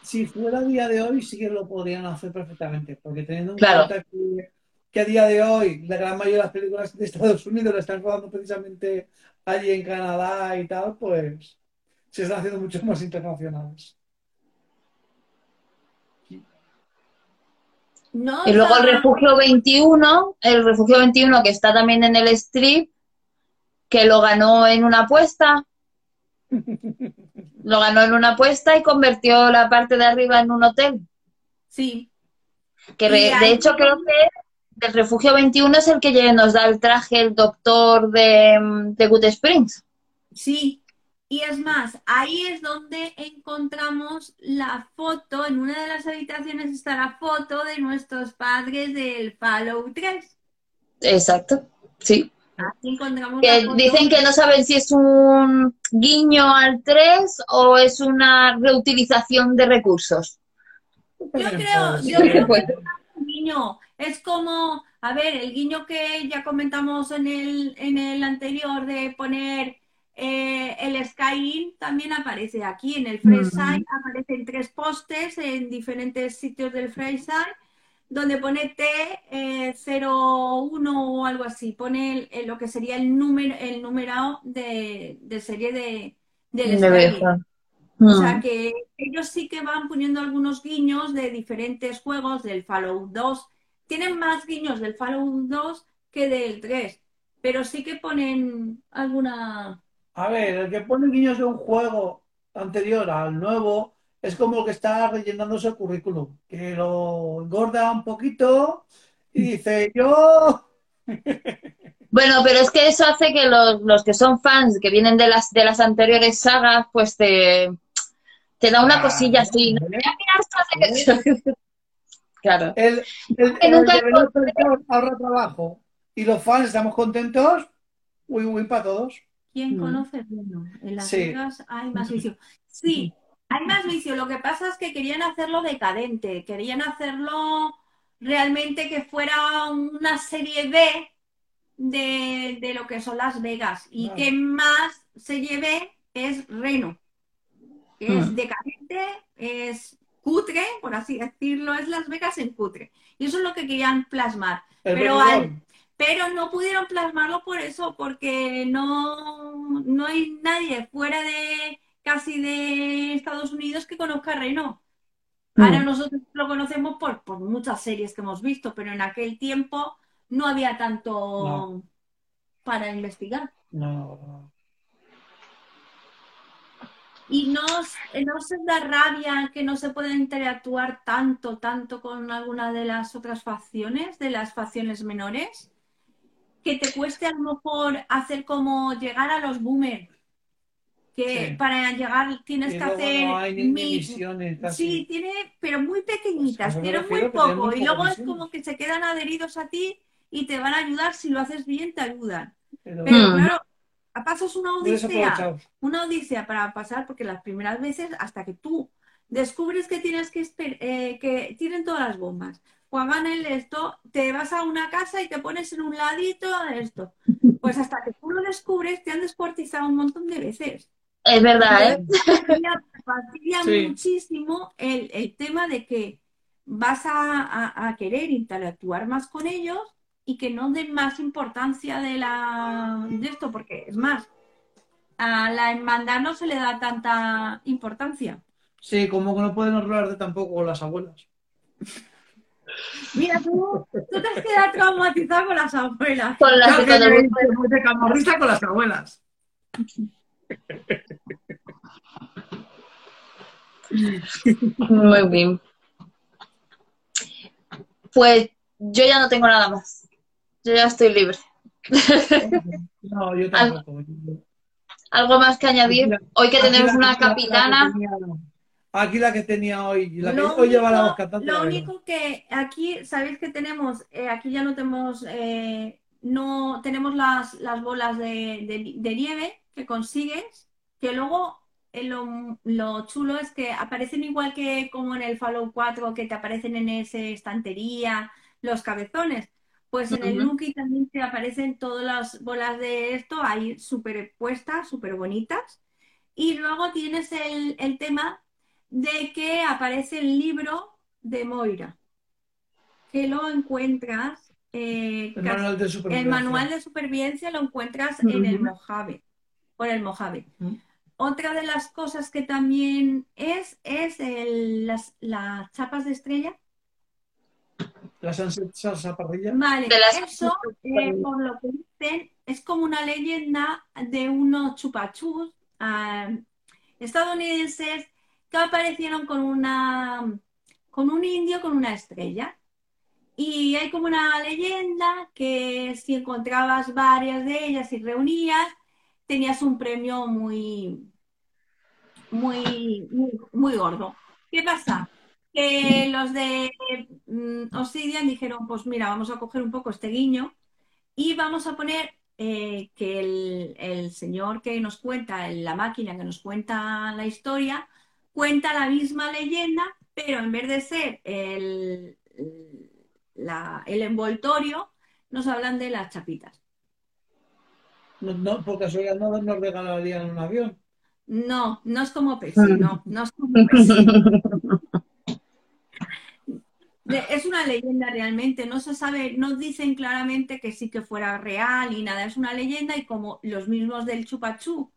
[SPEAKER 1] Si fuera a día de hoy, sí que lo podrían hacer perfectamente, porque teniendo en
[SPEAKER 3] Claro.
[SPEAKER 1] cuenta que, que a día de hoy la gran mayoría de las películas de Estados Unidos la están rodando precisamente allí en Canadá y tal, pues se están haciendo mucho más internacionales.
[SPEAKER 2] No,
[SPEAKER 3] Y luego el Refugio 21, el Refugio 21 que está también en el strip, que lo ganó en una apuesta. Lo ganó en una apuesta y convirtió la parte de arriba en un hotel.
[SPEAKER 2] Sí,
[SPEAKER 3] Que re- de hecho creo que del Refugio 21 es el que nos da el traje el doctor de, de Good Springs.
[SPEAKER 2] sí. Y es más, ahí es donde encontramos la foto, en una de las habitaciones está la foto de nuestros padres del Fallout 3.
[SPEAKER 3] Exacto, sí.
[SPEAKER 2] Aquí
[SPEAKER 3] Que
[SPEAKER 2] foto.
[SPEAKER 3] dicen que no saben si es un guiño al 3 o es una reutilización de recursos.
[SPEAKER 2] Yo creo, yo creo que es un guiño. Es como, a ver, el guiño que ya comentamos en el, en el anterior de poner eh, el Skyrim también aparece aquí. En el Freeside aparecen tres pósters en diferentes sitios del Freeside donde pone T01 o algo así. Pone el- el- lo que sería el número, el numerado de, de serie de, del
[SPEAKER 3] de.
[SPEAKER 2] O sea
[SPEAKER 3] Mm.
[SPEAKER 2] que ellos sí que van poniendo algunos guiños de diferentes juegos del Fallout 2. Tienen más guiños del Fallout 2 que del 3, pero sí que ponen alguna...
[SPEAKER 1] A ver, el que pone guiños de un juego anterior al nuevo es como el que está rellenándose el currículum, que lo engorda un poquito y dice, yo...
[SPEAKER 3] Bueno, pero es que eso hace que los, los que son fans, que vienen de las, de las anteriores sagas, pues te, te da una
[SPEAKER 1] Ah,
[SPEAKER 3] cosilla así. ¿no?
[SPEAKER 1] ¿eh?
[SPEAKER 3] Claro.
[SPEAKER 1] El, el, el
[SPEAKER 3] nunca
[SPEAKER 1] ahorra trabajo y los fans estamos contentos, win-win para todos.
[SPEAKER 2] ¿Quién
[SPEAKER 3] Mm.
[SPEAKER 2] conoce el reino? En Las
[SPEAKER 1] Sí.
[SPEAKER 2] Vegas hay más vicio. Sí, hay más vicio. Lo que pasa es que querían hacerlo decadente, querían hacerlo realmente que fuera una serie B de, de lo que son Las Vegas y
[SPEAKER 1] Vale.
[SPEAKER 2] que más se lleve es Reno. Es
[SPEAKER 3] Mm.
[SPEAKER 2] decadente, es cutre, por así decirlo, es Las Vegas en cutre. Y eso es lo que querían plasmar.
[SPEAKER 1] El
[SPEAKER 2] Pero al- pero no pudieron plasmarlo por eso, porque no, no hay nadie fuera de casi de Estados Unidos que conozca a Reno. Ahora
[SPEAKER 3] Mm.
[SPEAKER 2] nosotros lo conocemos por, por muchas series que hemos visto, pero en aquel tiempo no había tanto
[SPEAKER 1] No.
[SPEAKER 2] para investigar.
[SPEAKER 1] No.
[SPEAKER 2] Y no, no se da rabia que no se pueda interactuar tanto, tanto con alguna de las otras facciones, de las facciones menores, que te cueste a lo mejor hacer como llegar a los boomers, que
[SPEAKER 1] Sí.
[SPEAKER 2] para llegar tienes
[SPEAKER 1] Y
[SPEAKER 2] que hacer
[SPEAKER 1] no hay ni, ni
[SPEAKER 2] mil-
[SPEAKER 1] misiones.
[SPEAKER 2] Sí, tiene, pero muy pequeñitas,
[SPEAKER 1] Pues me
[SPEAKER 2] tienen muy poco. Y luego es como que se quedan adheridos a ti y te van a ayudar. Si lo haces bien, te ayudan.
[SPEAKER 1] Pero
[SPEAKER 2] Pero
[SPEAKER 3] Mm.
[SPEAKER 2] claro, a pasos una odisea una odisea para pasar, porque las primeras veces, hasta que tú descubres que tienes que, esper- eh, que tienen todas las bombas, o hagan el esto, te vas a una casa y te pones en un ladito de esto. Pues hasta que tú lo descubres, te han descuartizado un montón de veces.
[SPEAKER 3] Es verdad, ¿eh?
[SPEAKER 2] Fastidia,
[SPEAKER 1] Sí.
[SPEAKER 2] muchísimo el, el tema de que vas a, a- a querer interactuar más con ellos y que no den más importancia de, la, de esto, porque es más, a la hermandad no se le da tanta importancia.
[SPEAKER 1] Sí, como que no pueden hablar de tampoco con las abuelas.
[SPEAKER 2] Mira, tú, tú te has quedado traumatizado con las abuelas.
[SPEAKER 3] Con las
[SPEAKER 1] que camorrista con las abuelas.
[SPEAKER 3] Muy bien. Pues yo ya no tengo nada más. Yo ya estoy libre.
[SPEAKER 1] No, yo tampoco.
[SPEAKER 3] ¿Algo más que añadir? Hoy que
[SPEAKER 1] Aquí
[SPEAKER 3] tenemos una
[SPEAKER 1] la- la que
[SPEAKER 3] capitana.
[SPEAKER 1] tenía- Aquí la que tenía hoy, la que hoy lleva la
[SPEAKER 2] único-
[SPEAKER 1] voz cantante.
[SPEAKER 2] Lo único que aquí, sabéis que tenemos, eh, aquí ya no tenemos, eh, no tenemos las, las bolas de, de- de nieve que consigues, que luego lo, lo chulo es que aparecen igual que como en el Fallout 4, que te aparecen en esa estantería los cabezones. Pues en el. Nuki también te aparecen todas las bolas de esto ahí súper puestas, súper bonitas. Y luego tienes el, el tema de que aparece el libro de Moira, que lo encuentras. eh,
[SPEAKER 1] El manual de
[SPEAKER 2] el
[SPEAKER 1] supervivencia.
[SPEAKER 2] manual de supervivencia lo encuentras en el. Mojave, por el Mojave. Otra de las cosas que también es, es el- las, las chapas de estrella.
[SPEAKER 1] La salsa, salsa parrilla.
[SPEAKER 2] Vale,
[SPEAKER 3] De las-
[SPEAKER 2] eso, eh, por lo que dicen, es como una leyenda de unos chupachus estadounidenses que aparecieron con una, con un indio con una estrella. Y hay como una leyenda que si encontrabas varias de ellas y reunías, tenías un premio muy, muy, muy, gordo. ¿Qué pasa? Que los de mm, Obsidian dijeron, pues mira, vamos a coger un poco este guiño y vamos a poner eh, que el, señor que nos cuenta, la máquina que nos cuenta la historia, cuenta la misma leyenda, pero en vez de ser el, el envoltorio, nos hablan de las chapitas.
[SPEAKER 1] No, no, por casualidad no nos regalarían un avión.
[SPEAKER 2] No, no es como Pepsi, no, no es como Pepsi. Es una leyenda realmente, no se sabe, no dicen claramente que sí que fuera real y nada, es una leyenda y como los mismos del Chupachú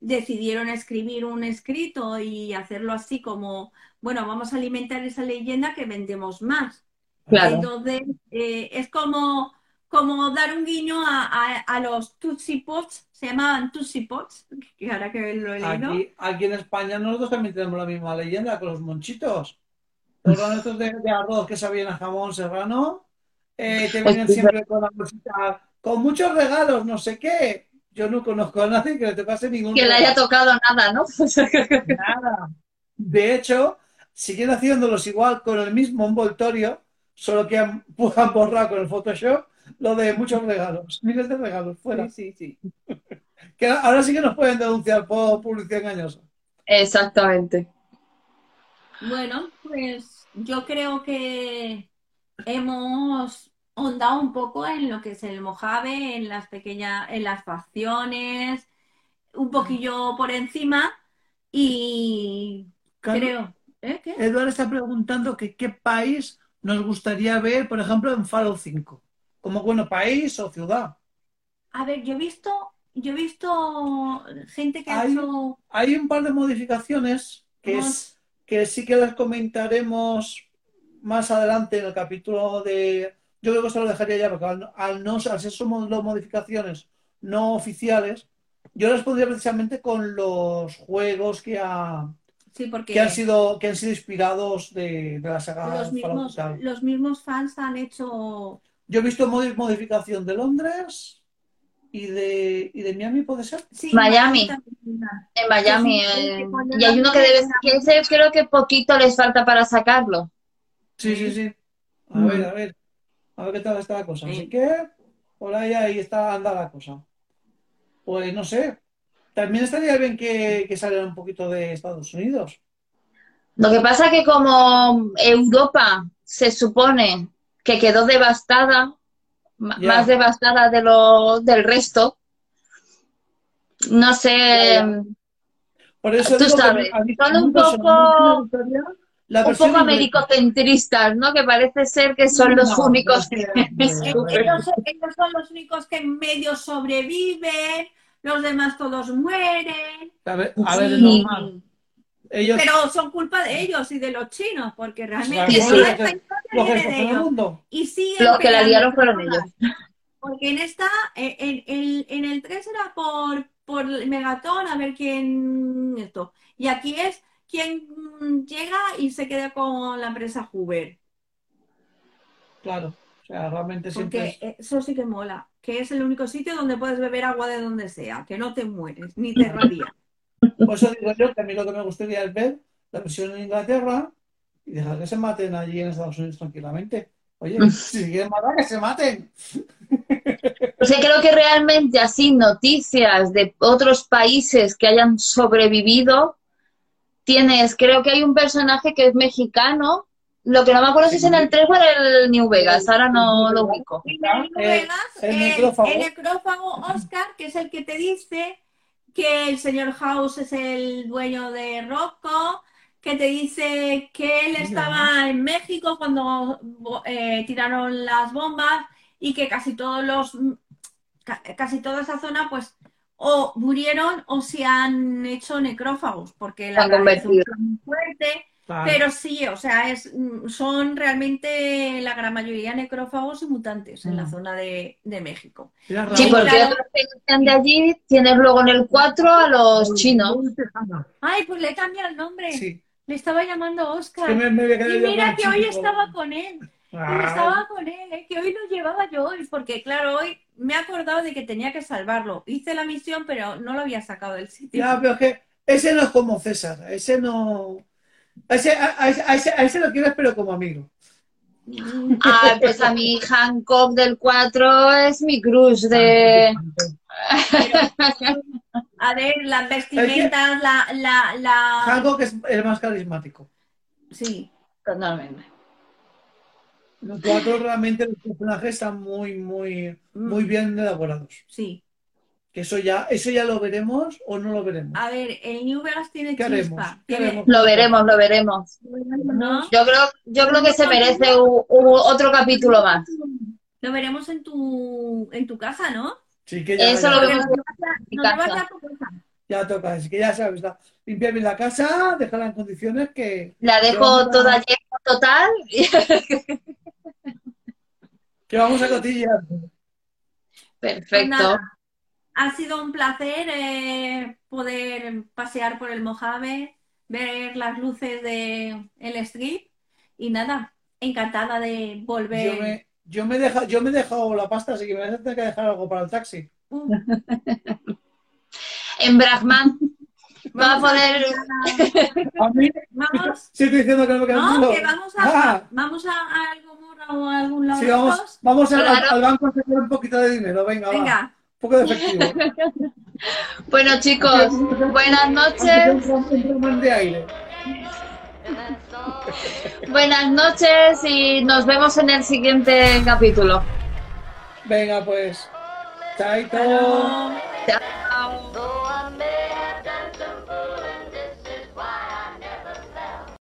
[SPEAKER 2] decidieron escribir un escrito y hacerlo así como, bueno, vamos a alimentar esa leyenda que vendemos más.
[SPEAKER 3] Claro.
[SPEAKER 2] Entonces, eh, es como, como dar un guiño a, a- a los Tootsie Pots, se llamaban Tootsie Pots, que ahora que lo he leído.
[SPEAKER 1] Aquí, aquí en España nosotros también tenemos la misma leyenda con los monchitos. Los granos de, de arroz que sabían a jamón serrano, eh, te vienen siempre con la bolsita, con muchos regalos, no sé qué. Yo no conozco a nadie que le tocase ningún
[SPEAKER 3] Que le haya tocado nada, ¿no?
[SPEAKER 1] Nada. De hecho, siguen haciéndolos igual con el mismo envoltorio, solo que han, han borrado con el Photoshop lo de muchos regalos, miles de regalos fuera.
[SPEAKER 2] Sí, sí, sí.
[SPEAKER 1] Que ahora sí que nos pueden denunciar por publicidad engañosa.
[SPEAKER 3] Exactamente.
[SPEAKER 2] Bueno, pues yo creo que hemos ahondado un poco en lo que es el Mojave, en las pequeñas, en las facciones, un poquillo por encima y creo, ¿eh? ¿Qué?
[SPEAKER 1] Eduardo está preguntando que qué país nos gustaría ver, por ejemplo, en Fallout 5. Como bueno, país o ciudad.
[SPEAKER 2] A ver, yo he visto, yo he visto gente que ha hecho
[SPEAKER 1] Hay un par de modificaciones que, es, que sí que las comentaremos más adelante en el capítulo de... Yo creo que se lo dejaría ya, porque al, al no, al ser somos las modificaciones no oficiales, yo las pondría precisamente con los juegos que, ha-
[SPEAKER 2] sí, porque
[SPEAKER 1] que han sido, que han sido inspirados de, de la saga
[SPEAKER 2] los mismos, los mismos fans han hecho
[SPEAKER 1] Yo he visto modi- modificación de Londres y de, y de Miami, ¿puede ser?
[SPEAKER 2] sí,
[SPEAKER 3] Miami. En Miami. Y hay uno que debe, ese creo que poquito les falta para sacarlo.
[SPEAKER 1] Sí, sí, sí. A
[SPEAKER 3] Mm.
[SPEAKER 1] ver, a ver. A ver qué tal está la cosa.
[SPEAKER 2] Sí.
[SPEAKER 1] Así que por ahí, ahí está, anda la cosa. Pues no sé. También estaría bien que, que saliera un poquito de Estados Unidos.
[SPEAKER 3] Lo que pasa que como Europa se supone que quedó devastada, más devastada de lo del resto, no sé,
[SPEAKER 1] ya. Por eso
[SPEAKER 3] Tú sabes, son un poco-
[SPEAKER 1] la
[SPEAKER 3] un poco americocentristas, ¿no? Que parece ser que son los
[SPEAKER 1] No,
[SPEAKER 3] únicos
[SPEAKER 1] no,
[SPEAKER 3] que...
[SPEAKER 1] no, no, no.
[SPEAKER 2] Ellos, ellos son los únicos que medio sobreviven, los demás todos mueren.
[SPEAKER 1] A ver, a ver, es
[SPEAKER 3] Sí.
[SPEAKER 1] normal. Ellos,
[SPEAKER 2] Pero son culpa de ellos y de los chinos, porque realmente
[SPEAKER 3] Sí,
[SPEAKER 2] toda esta historia
[SPEAKER 1] los
[SPEAKER 2] viene de
[SPEAKER 1] escogen el
[SPEAKER 2] ellos.
[SPEAKER 1] mundo.
[SPEAKER 2] Y siguen
[SPEAKER 3] Los que la liaron fueron ellos.
[SPEAKER 2] Porque en esta, eh, en, en- en el 3 era por, por Megatón a ver quién esto. Y aquí es quien llega y se queda con la empresa Hoover.
[SPEAKER 1] Claro. O sea, realmente siempre
[SPEAKER 2] Porque
[SPEAKER 1] es-
[SPEAKER 2] eso sí que mola. Que es el único sitio donde puedes beber agua de donde sea, que no te mueres, ni te rabia.
[SPEAKER 1] Por eso digo yo que a mí lo que me gustaría es ver la versión en Inglaterra y dejar que se maten allí en Estados Unidos tranquilamente. Oye, si quieren matar, que se maten.
[SPEAKER 3] O sea, creo que realmente así noticias de otros países que hayan sobrevivido, tienes, creo que hay un personaje que es mexicano, lo que no me acuerdo si es en el 3 o en el New Vegas, ahora no lo ubico.
[SPEAKER 2] En New
[SPEAKER 1] El-
[SPEAKER 2] Vegas,
[SPEAKER 1] el
[SPEAKER 2] el,
[SPEAKER 1] necrófago.
[SPEAKER 2] el necrófago Oscar, que es el que te dice que el señor House es el dueño de Rocco, que te dice que él estaba en México cuando eh, tiraron las bombas y que casi todos los casi toda esa zona pues o murieron o se han hecho necrófagos porque la radiación es muy fuerte pero sí, o sea, es, son realmente la gran mayoría necrófagos y mutantes en la mm. zona de, México.
[SPEAKER 3] Sí, porque otros que están de allí tienes luego en el 4 a los chinos.
[SPEAKER 2] Ay, pues le cambia el nombre. Sí. Le estaba llamando Oscar. y mira que hoy estaba con él. Ah. Estaba con él, ¿eh? que hoy lo llevaba yo, porque claro, hoy me he acordado de que tenía que salvarlo. Hice la misión, pero no lo había sacado del sitio.
[SPEAKER 1] Ya, pero es que ese no es como César, ese no... A ese, a, ese, a ese, lo quieres, pero como amigo.
[SPEAKER 3] Ah, pues a mí Hancock del 4 es mi cruz de...
[SPEAKER 2] a ver, las vestimentas, la, la, la...
[SPEAKER 1] Hancock es el más carismático.
[SPEAKER 2] Sí, totalmente.
[SPEAKER 1] Los cuatro realmente los personajes están muy, muy, muy mm. bien elaborados.
[SPEAKER 2] Sí.
[SPEAKER 1] Que eso ya, eso ya lo veremos o no lo veremos.
[SPEAKER 2] A ver, el New Vegas tiene chispa.
[SPEAKER 3] Lo veremos, lo veremos. Yo creo, yo creo que se merece otro capítulo más.
[SPEAKER 2] Lo veremos en tu, en tu casa, ¿no?
[SPEAKER 1] Sí, que ya.
[SPEAKER 3] Eso lo vemos
[SPEAKER 1] en tu casa. Ya toca, es que ya sabes, limpiar bien la casa, dejarla en condiciones que.
[SPEAKER 3] La dejo toda llena total.
[SPEAKER 1] que vamos a cotillar.
[SPEAKER 3] Perfecto. Pues
[SPEAKER 2] ha sido un placer eh, poder pasear por el Mojave, ver las luces de el strip y nada, encantada de volver.
[SPEAKER 1] Yo me, yo yo me he dejado la pasta, así que me voy a tener que dejar algo para el taxi.
[SPEAKER 3] Uh. en Brahman. Va a poder.
[SPEAKER 1] A mí, vamos. Sí, estoy diciendo que no me
[SPEAKER 2] no, que vamos a, ah. vamos a, algo o a algún lado.
[SPEAKER 1] Sí, vamos, vamos al, al, banco a sacar un poquito de dinero. Venga,
[SPEAKER 2] Venga.
[SPEAKER 1] Va poco de efectivo.
[SPEAKER 3] bueno, chicos, buenas noches. buenas noches y nos vemos en el siguiente capítulo.
[SPEAKER 1] Venga, pues. Chaito.
[SPEAKER 3] Chao.